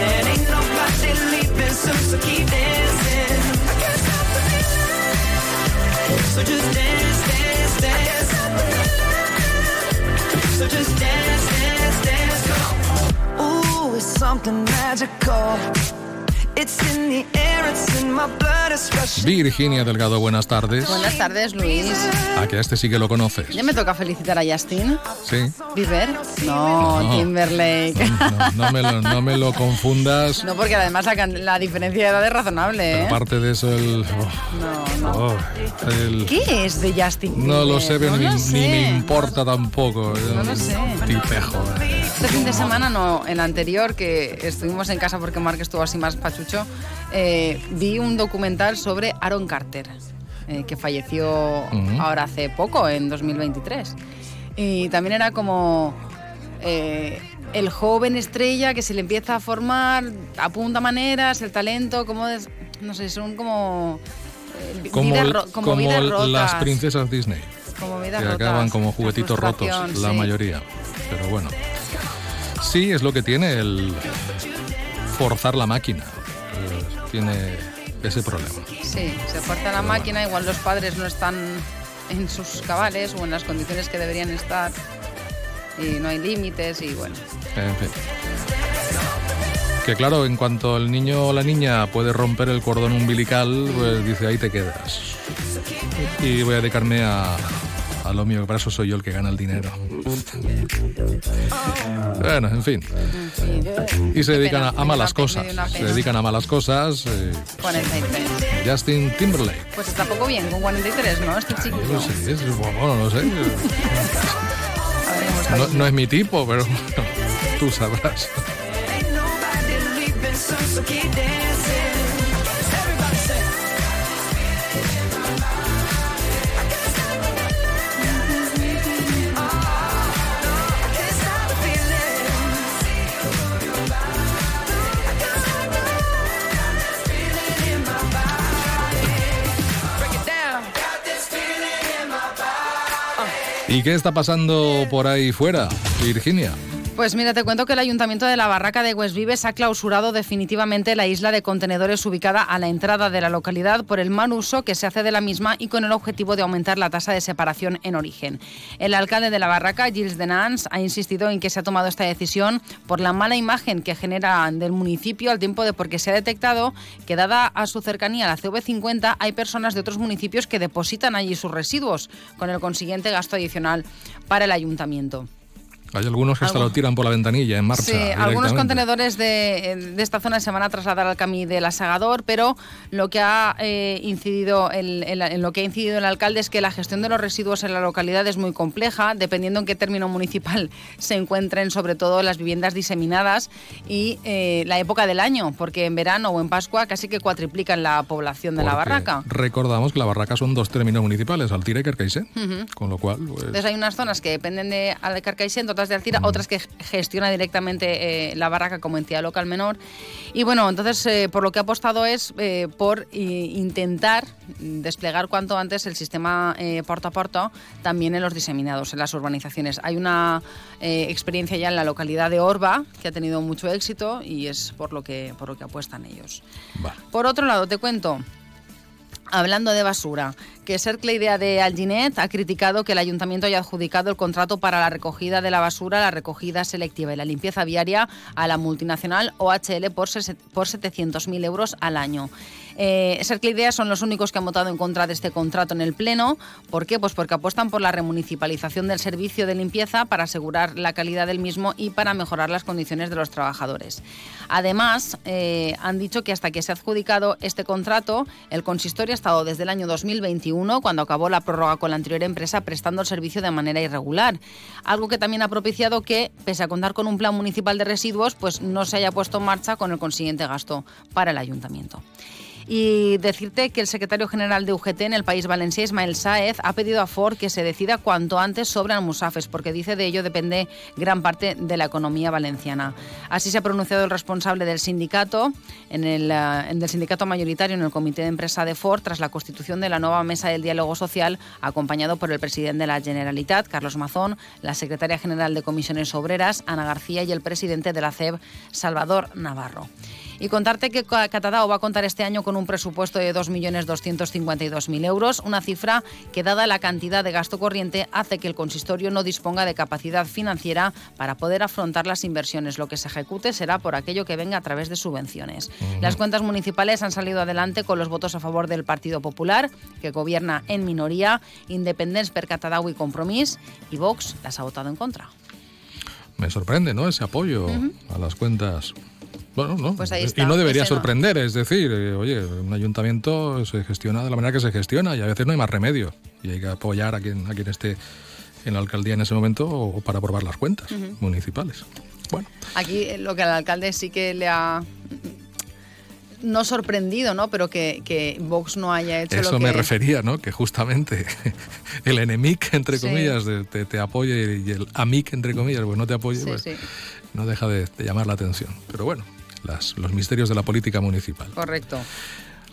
Ain't nobody soon, so keep dancing. I can't stop the feeling. So just dance, dance, dance. So just dance, dance, dance. On. Ooh, it's something magical. Virginia Delgado, buenas tardes. Buenas tardes, Luis. A que a este sí que lo conoces. Ya me toca felicitar a Justin. Sí. ¿Bieber? No, No. Timberlake. No, no me lo, no me lo confundas. No, porque además la, la diferencia de edad es razonable, ¿eh? Aparte de eso, el. No, no. oh, el- ¿Qué es de Justin no lo sé, pero ni, lo ni sé. me importa tampoco. No lo sé. Tipejo. Este fin de semana, no, el anterior, que estuvimos en casa porque Mark estuvo así más pachucho, eh, vi un documental sobre Aaron Carter, eh, que falleció ahora hace poco, en 2023. Y también era como eh, el joven estrella que se le empieza a formar, apunta maneras, el talento, como es- no sé, son como... Como, ro- como, como vidas rotas. las princesas Disney. Como que rotas, acaban como juguetitos rotos, la sí. mayoría. Pero bueno. Sí, es lo que tiene el forzar la máquina. Tiene ese problema. Sí, se fuerza la máquina, igual los padres no están en sus cabales o en las condiciones que deberían estar y no hay límites y bueno. En fin. Que claro, en cuanto el niño o la niña puede romper el cordón umbilical, pues dice, ahí te quedas. Y voy a dedicarme a, a lo mío, que para eso soy yo el que gana el dinero. Bueno, en fin. Y se dedican a, a malas cosas. Se dedican a malas cosas. eh, 43. Justin Timberlake. Pues está poco bien, con 43, ¿no? Este chico. No sé, es- bueno, no sé. No, no es mi tipo, pero bueno, tú sabrás. ¿Y qué está pasando por ahí fuera, Virginia? Pues mira, te cuento que el Ayuntamiento de la Barraca de Huesvives ha clausurado definitivamente la isla de contenedores ubicada a la entrada de la localidad por el mal uso que se hace de la misma y con el objetivo de aumentar la tasa de separación en origen. El alcalde de la Barraca, Gilles Denans, ha insistido en que se ha tomado esta decisión por la mala imagen que genera del municipio al tiempo de porque se ha detectado que dada a su cercanía a la CV50 hay personas de otros municipios que depositan allí sus residuos, con el consiguiente gasto adicional para el ayuntamiento. Hay algunos que hasta lo tiran por la ventanilla en marcha. Sí, algunos contenedores de, de, esta zona se van a trasladar al camí del asagador, pero lo que ha eh, incidido el, en lo que ha incidido el alcalde es que la gestión de los residuos en la localidad es muy compleja, dependiendo en qué término municipal se encuentren, sobre todo las viviendas diseminadas y eh, la época del año, porque en verano o en Pascua casi que cuatriplican la población de la barraca. Recordamos que la barraca son dos términos municipales, Altira y Carcaixent, con lo cual. Pues... Entonces hay unas zonas que dependen de De Alcira, otras que gestiona directamente eh, la barraca como entidad local menor. Y bueno, entonces eh, por lo que ha apostado es eh, por intentar desplegar cuanto antes el sistema puerta a puerta también en los diseminados, en las urbanizaciones. Hay una experiencia ya en la localidad de Orba que ha tenido mucho éxito y es por lo que, por lo que apuestan ellos. Por otro lado, te cuento, hablando de basura, que Cercle Idea de Alginet ha criticado que el ayuntamiento haya adjudicado el contrato para la recogida de la basura, la recogida selectiva y la limpieza viaria a la multinacional OHL por, por 700.000 euros al año. Eh, Cercle son los únicos que han votado en contra de este contrato en el Pleno. ¿Por qué? Pues porque apuestan por la remunicipalización del servicio de limpieza para asegurar la calidad del mismo y para mejorar las condiciones de los trabajadores. Además, eh, han dicho que hasta que se ha adjudicado este contrato, el consistorio ha estado desde el año 2021 cuando acabó la prórroga con la anterior empresa prestando el servicio de manera irregular. Algo que también ha propiciado que, pese a contar con un plan municipal de residuos, pues no se haya puesto en marcha con el consiguiente gasto para el ayuntamiento. Y decirte que el secretario general de UGT en el país valenciano, Ismael Saez, ha pedido a Ford que se decida cuanto antes sobre Almusafes, porque dice de ello depende gran parte de la economía valenciana. Así se ha pronunciado el responsable del sindicato, en el, eh, del sindicato mayoritario en el comité de empresa de Ford, tras la constitución de la nueva mesa del diálogo social, acompañado por el presidente de la Generalitat, Carlos Mazón, la secretaria general de Comisiones Obreras, Ana García, y el presidente de la CEB, Salvador Navarro. Y contarte que Catadao va a contar este año con un presupuesto de 2.252.000 euros, una cifra que, dada la cantidad de gasto corriente, hace que el consistorio no disponga de capacidad financiera para poder afrontar las inversiones. Lo que se ejecute será por aquello que venga a través de subvenciones. Las cuentas municipales han salido adelante con los votos a favor del Partido Popular, que gobierna en minoría, Independents per Catadau y Compromís, y Vox las ha votado en contra. Me sorprende, ¿no? Ese apoyo a las cuentas bueno, no. Pues y no debería sorprender, es decir, eh, oye, un ayuntamiento se gestiona de la manera que se gestiona y a veces no hay más remedio. Y hay que apoyar a quien, a quien esté en la alcaldía en ese momento o para aprobar las cuentas municipales. Bueno. Aquí eh, lo que al alcalde sí que le ha no sorprendido, ¿no? Pero que, Vox no haya hecho Eso lo que... me refería, ¿no? Que justamente el enemigo, entre comillas, te, te, apoye y el amic, entre comillas, pues no te apoye, pues no deja de, llamar la atención. Pero bueno, los misterios de la política municipal. Correcto.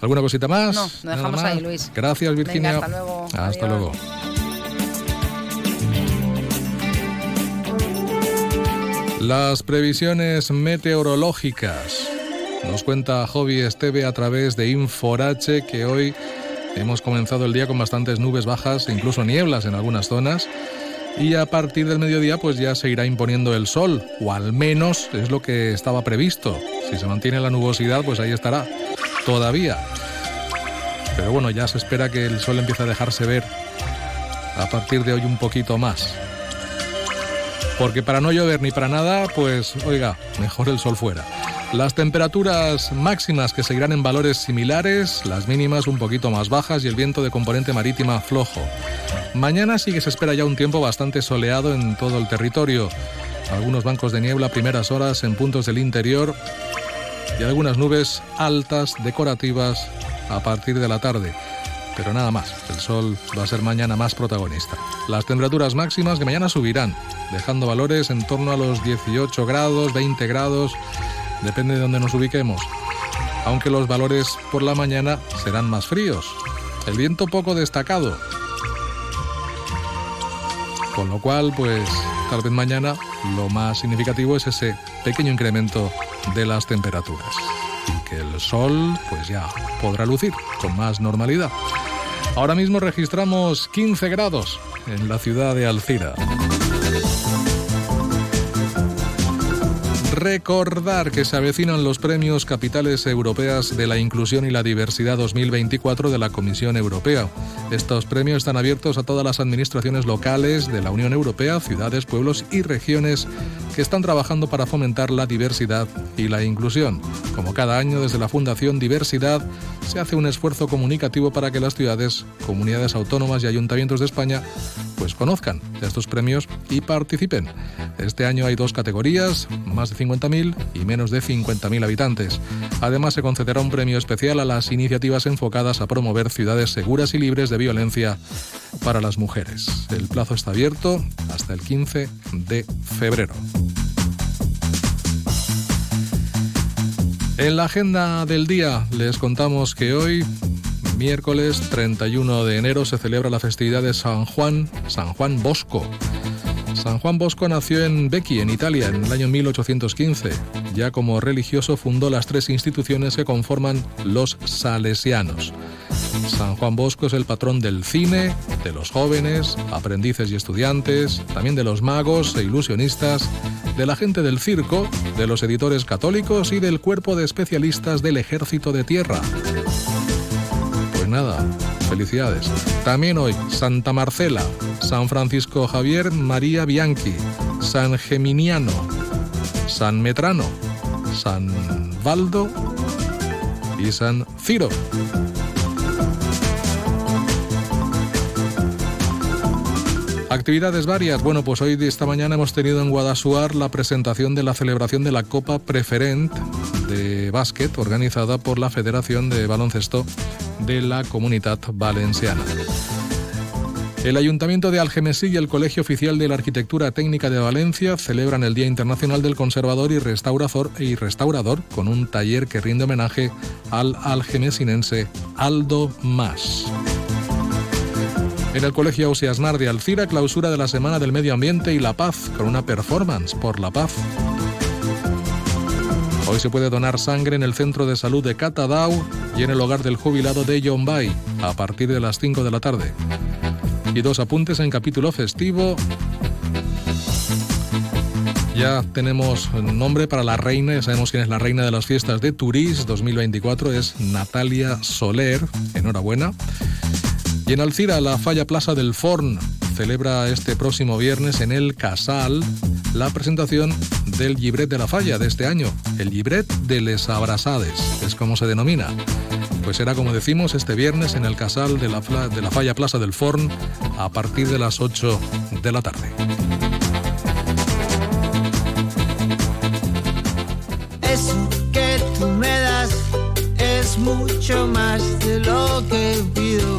¿Alguna cosita más? No, lo dejamos ahí, Luis. Gracias, Virginia. hasta luego. Hasta luego. Las previsiones meteorológicas. Nos cuenta Hobby Esteve a través de Inforache que hoy hemos comenzado el día con bastantes nubes bajas, incluso nieblas en algunas zonas y a partir del mediodía pues ya se irá imponiendo el sol, o al menos es lo que estaba previsto. Si se mantiene la nubosidad, pues ahí estará, todavía. Pero bueno, ya se espera que el sol empiece a dejarse ver a partir de hoy un poquito más. Porque para no llover ni para nada, pues oiga, mejor el sol fuera. Las temperaturas máximas que seguirán en valores similares, las mínimas un poquito más bajas y el viento de componente marítima flojo. Mañana sí que se espera ya un tiempo bastante soleado en todo el territorio. Algunos bancos de niebla primeras horas en puntos del interior y algunas nubes altas decorativas a partir de la tarde. Pero nada más, el sol va a ser mañana más protagonista. Las temperaturas máximas de mañana subirán, dejando valores en torno a los 18 grados, 20 grados depende de dónde nos ubiquemos, aunque los valores por la mañana serán más fríos. El viento poco destacado, con lo cual, pues tal vez mañana lo más significativo es ese pequeño incremento de las temperaturas y que el sol pues ya podrá lucir con más normalidad. Ahora mismo registramos 15 grados en la ciudad de Alcira. Recordar que se avecinan los premios Capitales Europeas de la Inclusión y la Diversidad 2024 de la Comisión Europea. Estos premios están abiertos a todas las administraciones locales de la Unión Europea, ciudades, pueblos y regiones que están trabajando para fomentar la diversidad y la inclusión. Como cada año desde la Fundación Diversidad se hace un esfuerzo comunicativo para que las ciudades, comunidades autónomas y ayuntamientos de España pues conozcan estos premios y participen. Este año hay dos categorías, más de 50.000 y menos de 50.000 habitantes. Además se concederá un premio especial a las iniciativas enfocadas a promover ciudades seguras y libres de violencia para las mujeres. El plazo está abierto hasta el 15 de febrero. En la agenda del día les contamos que hoy, miércoles 31 de enero, se celebra la festividad de San Juan, San Juan Bosco. San Juan Bosco nació en Becchi, en Italia, en el año 1815. Ya como religioso fundó las tres instituciones que conforman los salesianos. San Juan Bosco es el patrón del cine, de los jóvenes, aprendices y estudiantes, también de los magos e ilusionistas, de la gente del circo, de los editores católicos y del cuerpo de especialistas del ejército de tierra. Pues nada, felicidades. También hoy Santa Marcela, San Francisco Javier María Bianchi, San Geminiano, San Metrano, San Valdo y San Ciro. Actividades varias. Bueno, pues hoy de esta mañana hemos tenido en Guadasuar la presentación de la celebración de la Copa Preferent de básquet organizada por la Federación de Baloncesto de la Comunidad Valenciana. El Ayuntamiento de Algemesí y el Colegio Oficial de la Arquitectura Técnica de Valencia celebran el Día Internacional del Conservador y Restaurador, y Restaurador con un taller que rinde homenaje al algemesinense Aldo Mas. En el Colegio Ausiasmar de Alcira, clausura de la Semana del Medio Ambiente y la Paz, con una performance por la paz. Hoy se puede donar sangre en el Centro de Salud de Catadau y en el hogar del jubilado de Yombay, a partir de las 5 de la tarde. Y dos apuntes en capítulo festivo. Ya tenemos nombre para la reina, ya sabemos quién es la reina de las fiestas de Turís 2024, es Natalia Soler, enhorabuena. Y en Alcira, la Falla Plaza del Forn celebra este próximo viernes en el Casal la presentación del Libret de la Falla de este año, el Libret de les Abrasades, es como se denomina. Pues será como decimos este viernes en el Casal de la, de la Falla Plaza del Forn a partir de las 8 de la tarde.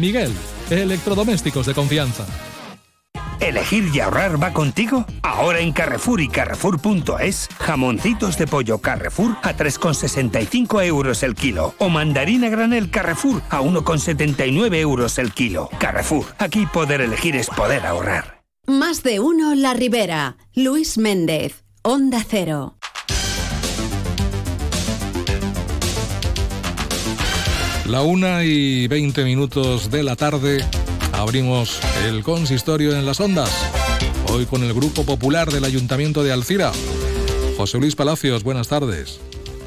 Miguel, electrodomésticos de confianza. ¿Elegir y ahorrar va contigo? Ahora en Carrefour y Carrefour.es, jamoncitos de pollo Carrefour a 3,65 euros el kilo. O mandarina granel Carrefour a 1,79 euros el kilo. Carrefour, aquí poder elegir es poder ahorrar. Más de uno La Ribera. Luis Méndez, Onda Cero. La una y 20 minutos de la tarde abrimos el consistorio en las ondas. Hoy con el Grupo Popular del Ayuntamiento de Alcira. José Luis Palacios, buenas tardes.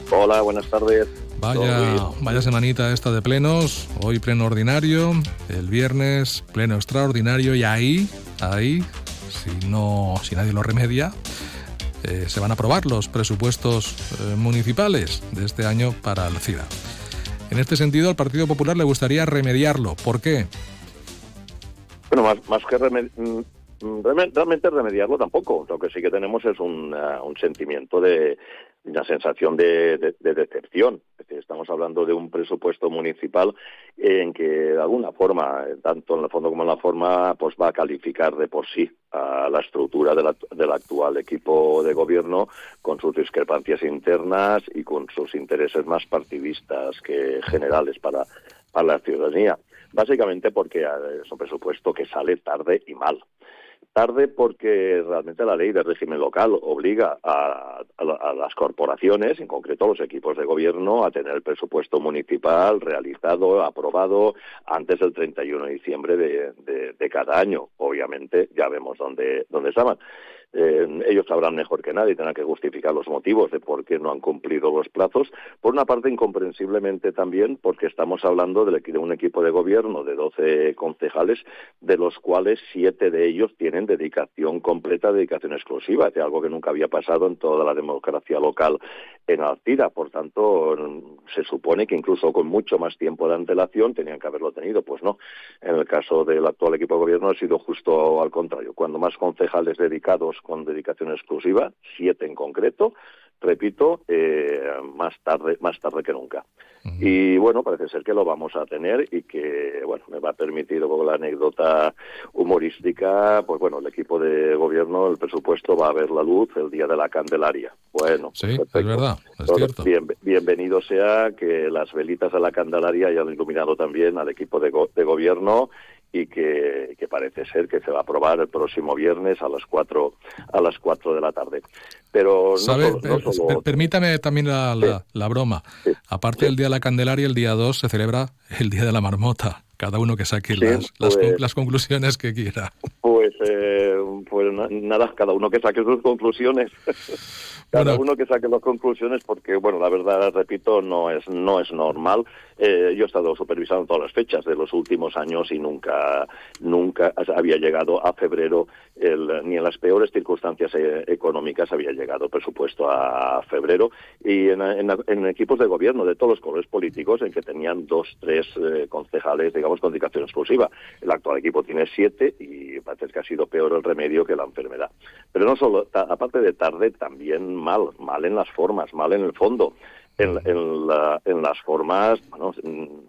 Hola, buenas tardes. Vaya, vaya semanita esta de plenos. Hoy pleno ordinario, el viernes pleno extraordinario y ahí, ahí, si no, si nadie lo remedia, eh, se van a aprobar los presupuestos eh, municipales de este año para Alcira. En este sentido, al Partido Popular le gustaría remediarlo. ¿Por qué? Bueno, más, que mm, mm, realmente remediarlo tampoco. Lo que sí que tenemos es un, un sentimiento de una sensación de, de, de decepción. Estamos hablando de un presupuesto municipal en que de alguna forma, tanto en el fondo como en la forma, pues va a calificar de por sí a la estructura de la, del actual equipo de gobierno con sus discrepancias internas y con sus intereses más partidistas que generales para, para la ciudadanía. Básicamente porque es un presupuesto que sale tarde y mal. Tarde porque realmente la ley de régimen local obliga a, a, a, las corporaciones, en concreto a los equipos de gobierno, a tener el presupuesto municipal realizado, aprobado antes del 31 de diciembre de, de, de cada año. Obviamente ya vemos dónde, dónde estaban. Eh, ellos sabrán mejor que nadie, tendrán que justificar los motivos de por qué no han cumplido los plazos. Por una parte, incomprensiblemente también, porque estamos hablando de, un equipo de gobierno de 12 concejales, de los cuales siete de ellos tienen dedicación completa, dedicación exclusiva, es algo que nunca había pasado en toda la democracia local en Altira. Por tanto, se supone que incluso con mucho más tiempo de antelación tenían que haberlo tenido. Pues no. En el caso del actual equipo de gobierno ha sido justo al contrario. Cuando más concejales dedicados con dedicación exclusiva, siete en concreto, repito, eh, más tarde, más tarde que nunca. Uh -huh. Y bueno, parece ser que lo vamos a tener y que, bueno, me va a permitir con la anécdota humorística, pues bueno, el equipo de gobierno, el presupuesto va a ver la luz el día de la Candelaria. Bueno, sí, perfecto. es verdad, es cierto. Bien, bienvenido sea que las velitas de la Candelaria hayan iluminado también al equipo de, go de gobierno y que, que, parece ser que se va a aprobar el próximo viernes a las cuatro a las cuatro de la tarde. Pero no. Permítame también la, la, sí. la broma. Sí. Aparte sí. del Día de la Candelaria, el día 2 se celebra el Día de la Marmota. Cada uno que saque las, pues, las, las, conclusiones que quiera. Pues, eh, pues nada, cada uno que saque sus conclusiones. cada uno que saque las conclusiones porque bueno la verdad repito no es no es normal. Eh, yo he estado supervisando todas las fechas de los últimos años y nunca nunca había llegado a febrero el, ni en las peores circunstancias eh, económicas había llegado presupuesto a febrero. Y en, en, en, equipos de gobierno de todos los colores políticos en que tenían dos tres eh, concejales digamos con dedicación exclusiva. El actual equipo tiene siete y parece que ha sido peor el remedio que la enfermedad. Pero no solo aparte de tarde también mal, mal en las formas, mal en el fondo. En, en, la, en, las formas, bueno,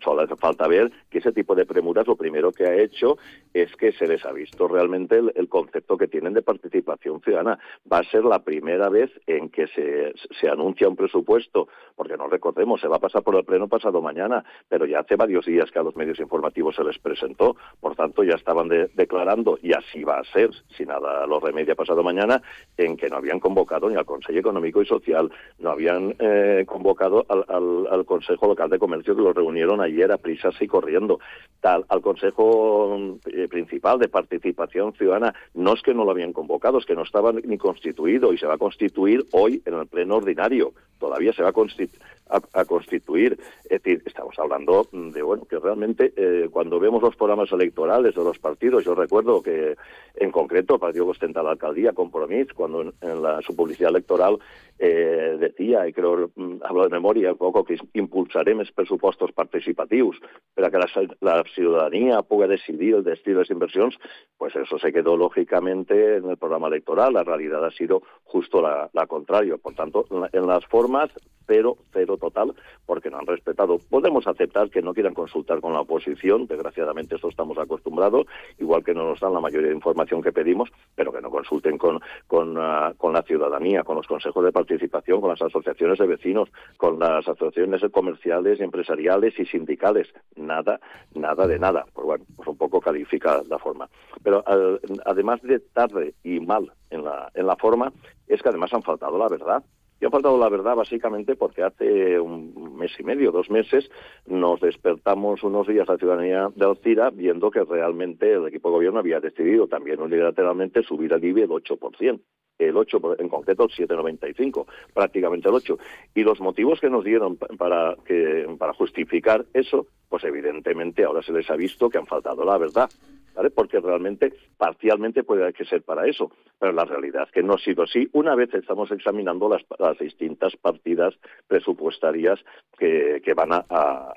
solo hace falta ver que ese tipo de premuras lo primero que ha hecho es que se les ha visto realmente el, concepto que tienen de participación ciudadana. Va a ser la primera vez en que se, se anuncia un presupuesto, porque no recordemos, se va a pasar por el pleno pasado mañana, pero ya hace varios días que a los medios informativos se les presentó, por tanto ya estaban de, declarando, y así va a ser, si nada lo remedia pasado mañana, en que no habían convocado ni al Consejo Económico y Social, no habían eh, convocado al, al, al, Consejo Local de Comercio que lo reunieron ayer a prisas y corriendo, tal, al Consejo eh, Principal de Participación Ciudadana, no es que no lo habían convocado, es que no estaba ni constituido y se va a constituir hoy en el pleno ordinario, todavía se va a constituir a, constituir. Es decir, estamos hablando de, bueno, que realmente eh, cuando vemos los programas electorales de los partidos, yo recuerdo que en concreto el partido que la alcaldía, Compromís, cuando en, la, su publicidad electoral eh, decía, i creo, mm, hablo de memòria un poc, que impulsarem els pressupostos participatius per a que la, la ciutadania pugui decidir el destí de les inversions, pues eso se quedó lógicamente en el programa electoral. La realidad ha sido justo la, la contrario. Por tanto, en las formas, cero, cero total, porque no han respetado. Podemos aceptar que no quieran consultar con la oposición, desgraciadamente eso estamos acostumbrados, igual que no nos dan la mayoría de información que pedimos, pero que no consulten con, con, con la ciudadanía, con los consejos de participación, con las asociaciones de vecinos, con las asociaciones comerciales, empresariales y sindicales. Nada, nada de nada. Pues bueno, pues un poco califica la forma. Pero uh, además de tarde y mal en la, en la forma, es que además han faltado la verdad. Y ha faltado la verdad básicamente porque hace un mes y medio, dos meses, nos despertamos unos días la ciudadanía de Alcira viendo que realmente el equipo de gobierno había decidido también unilateralmente subir el IBI el 8% el 8, en concreto el 7,95, prácticamente el 8. Y los motivos que nos dieron para, que, para justificar eso, pues evidentemente ahora se les ha visto que han faltado la verdad. ¿Vale? Porque realmente, parcialmente puede que ser para eso, pero la realidad es que no ha sido así. Una vez estamos examinando las, las distintas partidas presupuestarias que, que van a, a,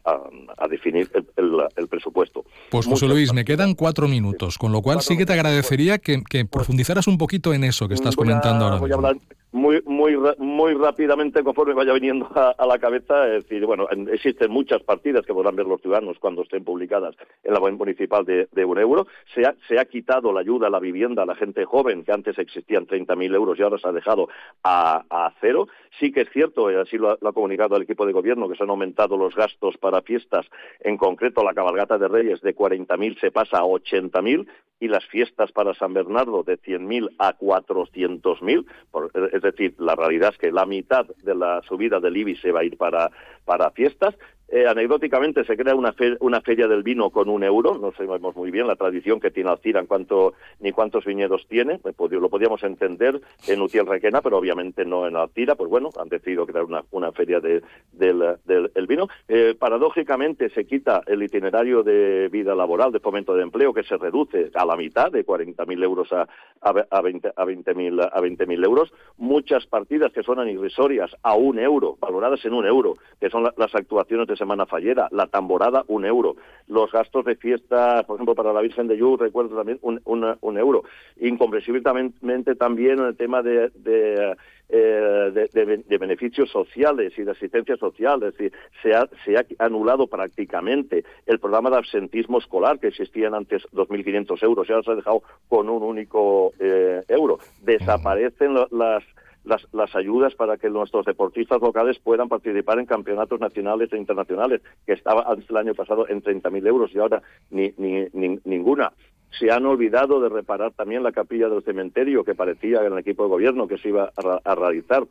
a, definir el, el, el presupuesto. Pues José Luis, me quedan cuatro minutos, con lo cual sí que te agradecería que, que profundizaras un poquito en eso que estás comentando ahora. Voy a hablar muy muy muy rápidamente conforme vaya viniendo a, la cabeza es decir bueno existen muchas partidas que podrán ver los ciudadanos cuando estén publicadas en la web municipal de, un euro. Se ha, se ha quitado la ayuda a la vivienda a la gente joven que antes existían 30.000 euros y ahora se ha dejado a, cero. Sí que es cierto así lo ha, lo ha, comunicado el equipo de gobierno que se han aumentado los gastos para fiestas en concreto la cabalgata de Reyes de 40.000 se pasa a 80.000 y las fiestas para San Bernardo de 100.000 a 400.000 es decir, la realidad es que la mitad de la subida del IBI se va a ir para, para fiestas. Eh, anecdóticamente se crea una, fe una feria del vino con un euro, no sabemos muy bien la tradición que tiene Alcira en cuanto, ni cuántos viñedos tiene, lo podíamos entender en Utiel Requena, pero obviamente no en Alcira, pues bueno, han decidido crear una, una feria de, del, del el vino. Eh, paradójicamente se quita el itinerario de vida laboral, de fomento de empleo, que se reduce a la mitad, de 40.000 euros a, a, a 20.000 a 20 a 20 euros. Muchas partidas que suenan irrisorias a un euro, valoradas en un euro, que son la, las actuaciones de Semana Fallera, la tamborada, un euro. Los gastos de fiesta, por ejemplo, para la Virgen de Yu, recuerdo también un, un, un euro. Incomprensiblemente también el tema de, de eh, de, beneficios sociales y de asistencia social. Es decir, se ha, se ha anulado prácticamente el programa de absentismo escolar que existían antes 2.500 euros y ahora se ha dejado con un único eh, euro. Desaparecen las las, las, ayudas para que nuestros deportistas locales puedan participar en campeonatos nacionales e internacionales, que estaba antes el año pasado en 30.000 euros y ahora ni, ni, ni, ninguna se han olvidado de reparar también la capilla del cementerio que parecía en el equipo de gobierno que se iba a, a realizar.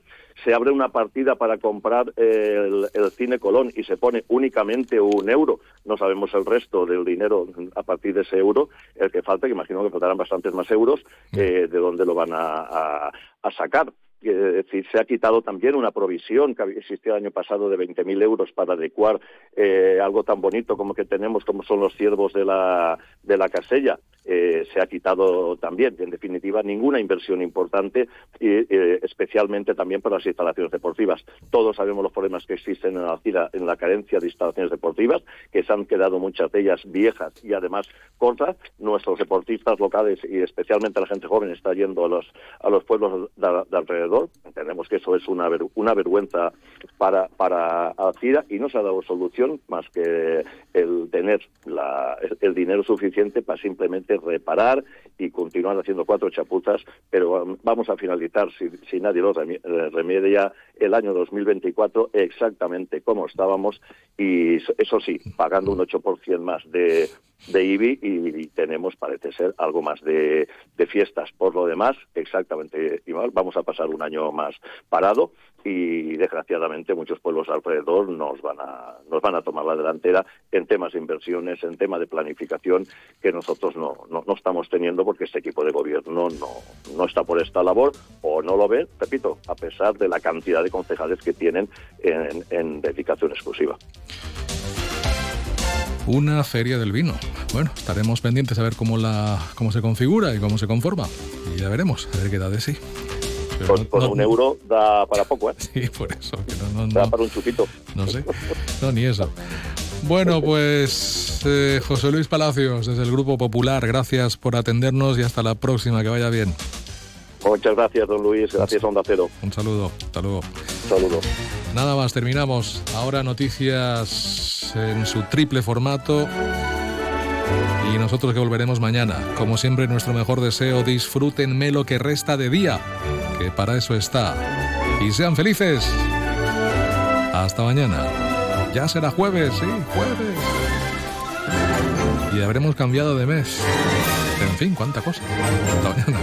Se abre una partida para comprar el, el, cine Colón y se pone únicamente un euro. No sabemos el resto del dinero a partir de ese euro, el que falta, que imagino que faltarán bastantes más euros, eh, de dónde lo van a, a, a sacar es decir, se ha quitado también una provisión que existía el año pasado de 20.000 euros para adecuar eh, algo tan bonito como que tenemos, como son los ciervos de la, de la casella. Eh, se ha quitado también, en definitiva, ninguna inversión importante, y, eh, especialmente también para las instalaciones deportivas. Todos sabemos los problemas que existen en Alcira en la carencia de instalaciones deportivas, que se han quedado muchas de ellas viejas y además cortas. Nuestros deportistas locales y especialmente la gente joven está yendo a los, a los pueblos de, de alrededor. Entendemos que eso es una, ver, una vergüenza para, para Alcira y no se ha dado solución más que el tener la, el dinero suficiente para simplemente reparar y continuar haciendo cuatro chapuzas, pero vamos a finalizar, si, si nadie lo remedia, el año 2024 exactamente como estábamos y eso sí, pagando un 8% más de, de IBI y tenemos, parece ser, algo más de, fiestas. Por lo demás, exactamente igual, vamos a pasar un año más parado y desgraciadamente muchos pueblos alrededor nos van a nos van a tomar la delantera en temas de inversiones, en tema de planificación que nosotros no, no, no estamos teniendo porque este equipo de gobierno no, no está por esta labor o no lo ve, repito, a pesar de la cantidad de concejales que tienen en, en dedicación exclusiva. Una feria del vino. Bueno, estaremos pendientes a ver cómo, la, cómo se configura y cómo se conforma. Y ya veremos, a ver qué da de sí. con, un euro da para poco, ¿eh? Sí, por eso. Da para un chupito. No sé. No, ni eso. Bueno, pues eh, José Luis Palacios, desde el Grupo Popular, gracias por atendernos y hasta la próxima, que vaya bien. Muchas gracias, don Luis. Gracias, Onda Cero. Un saludo. Hasta luego. Un saludo. Nada más, terminamos. Ahora noticias en su triple formato. Y nosotros que volveremos mañana. Como siempre, nuestro mejor deseo, disfrútenme lo que resta de día, que para eso está. Y sean felices. Hasta mañana. Ya será jueves, sí, jueves. Y habremos cambiado de mes. En fin, cuánta cosa. Hasta mañana.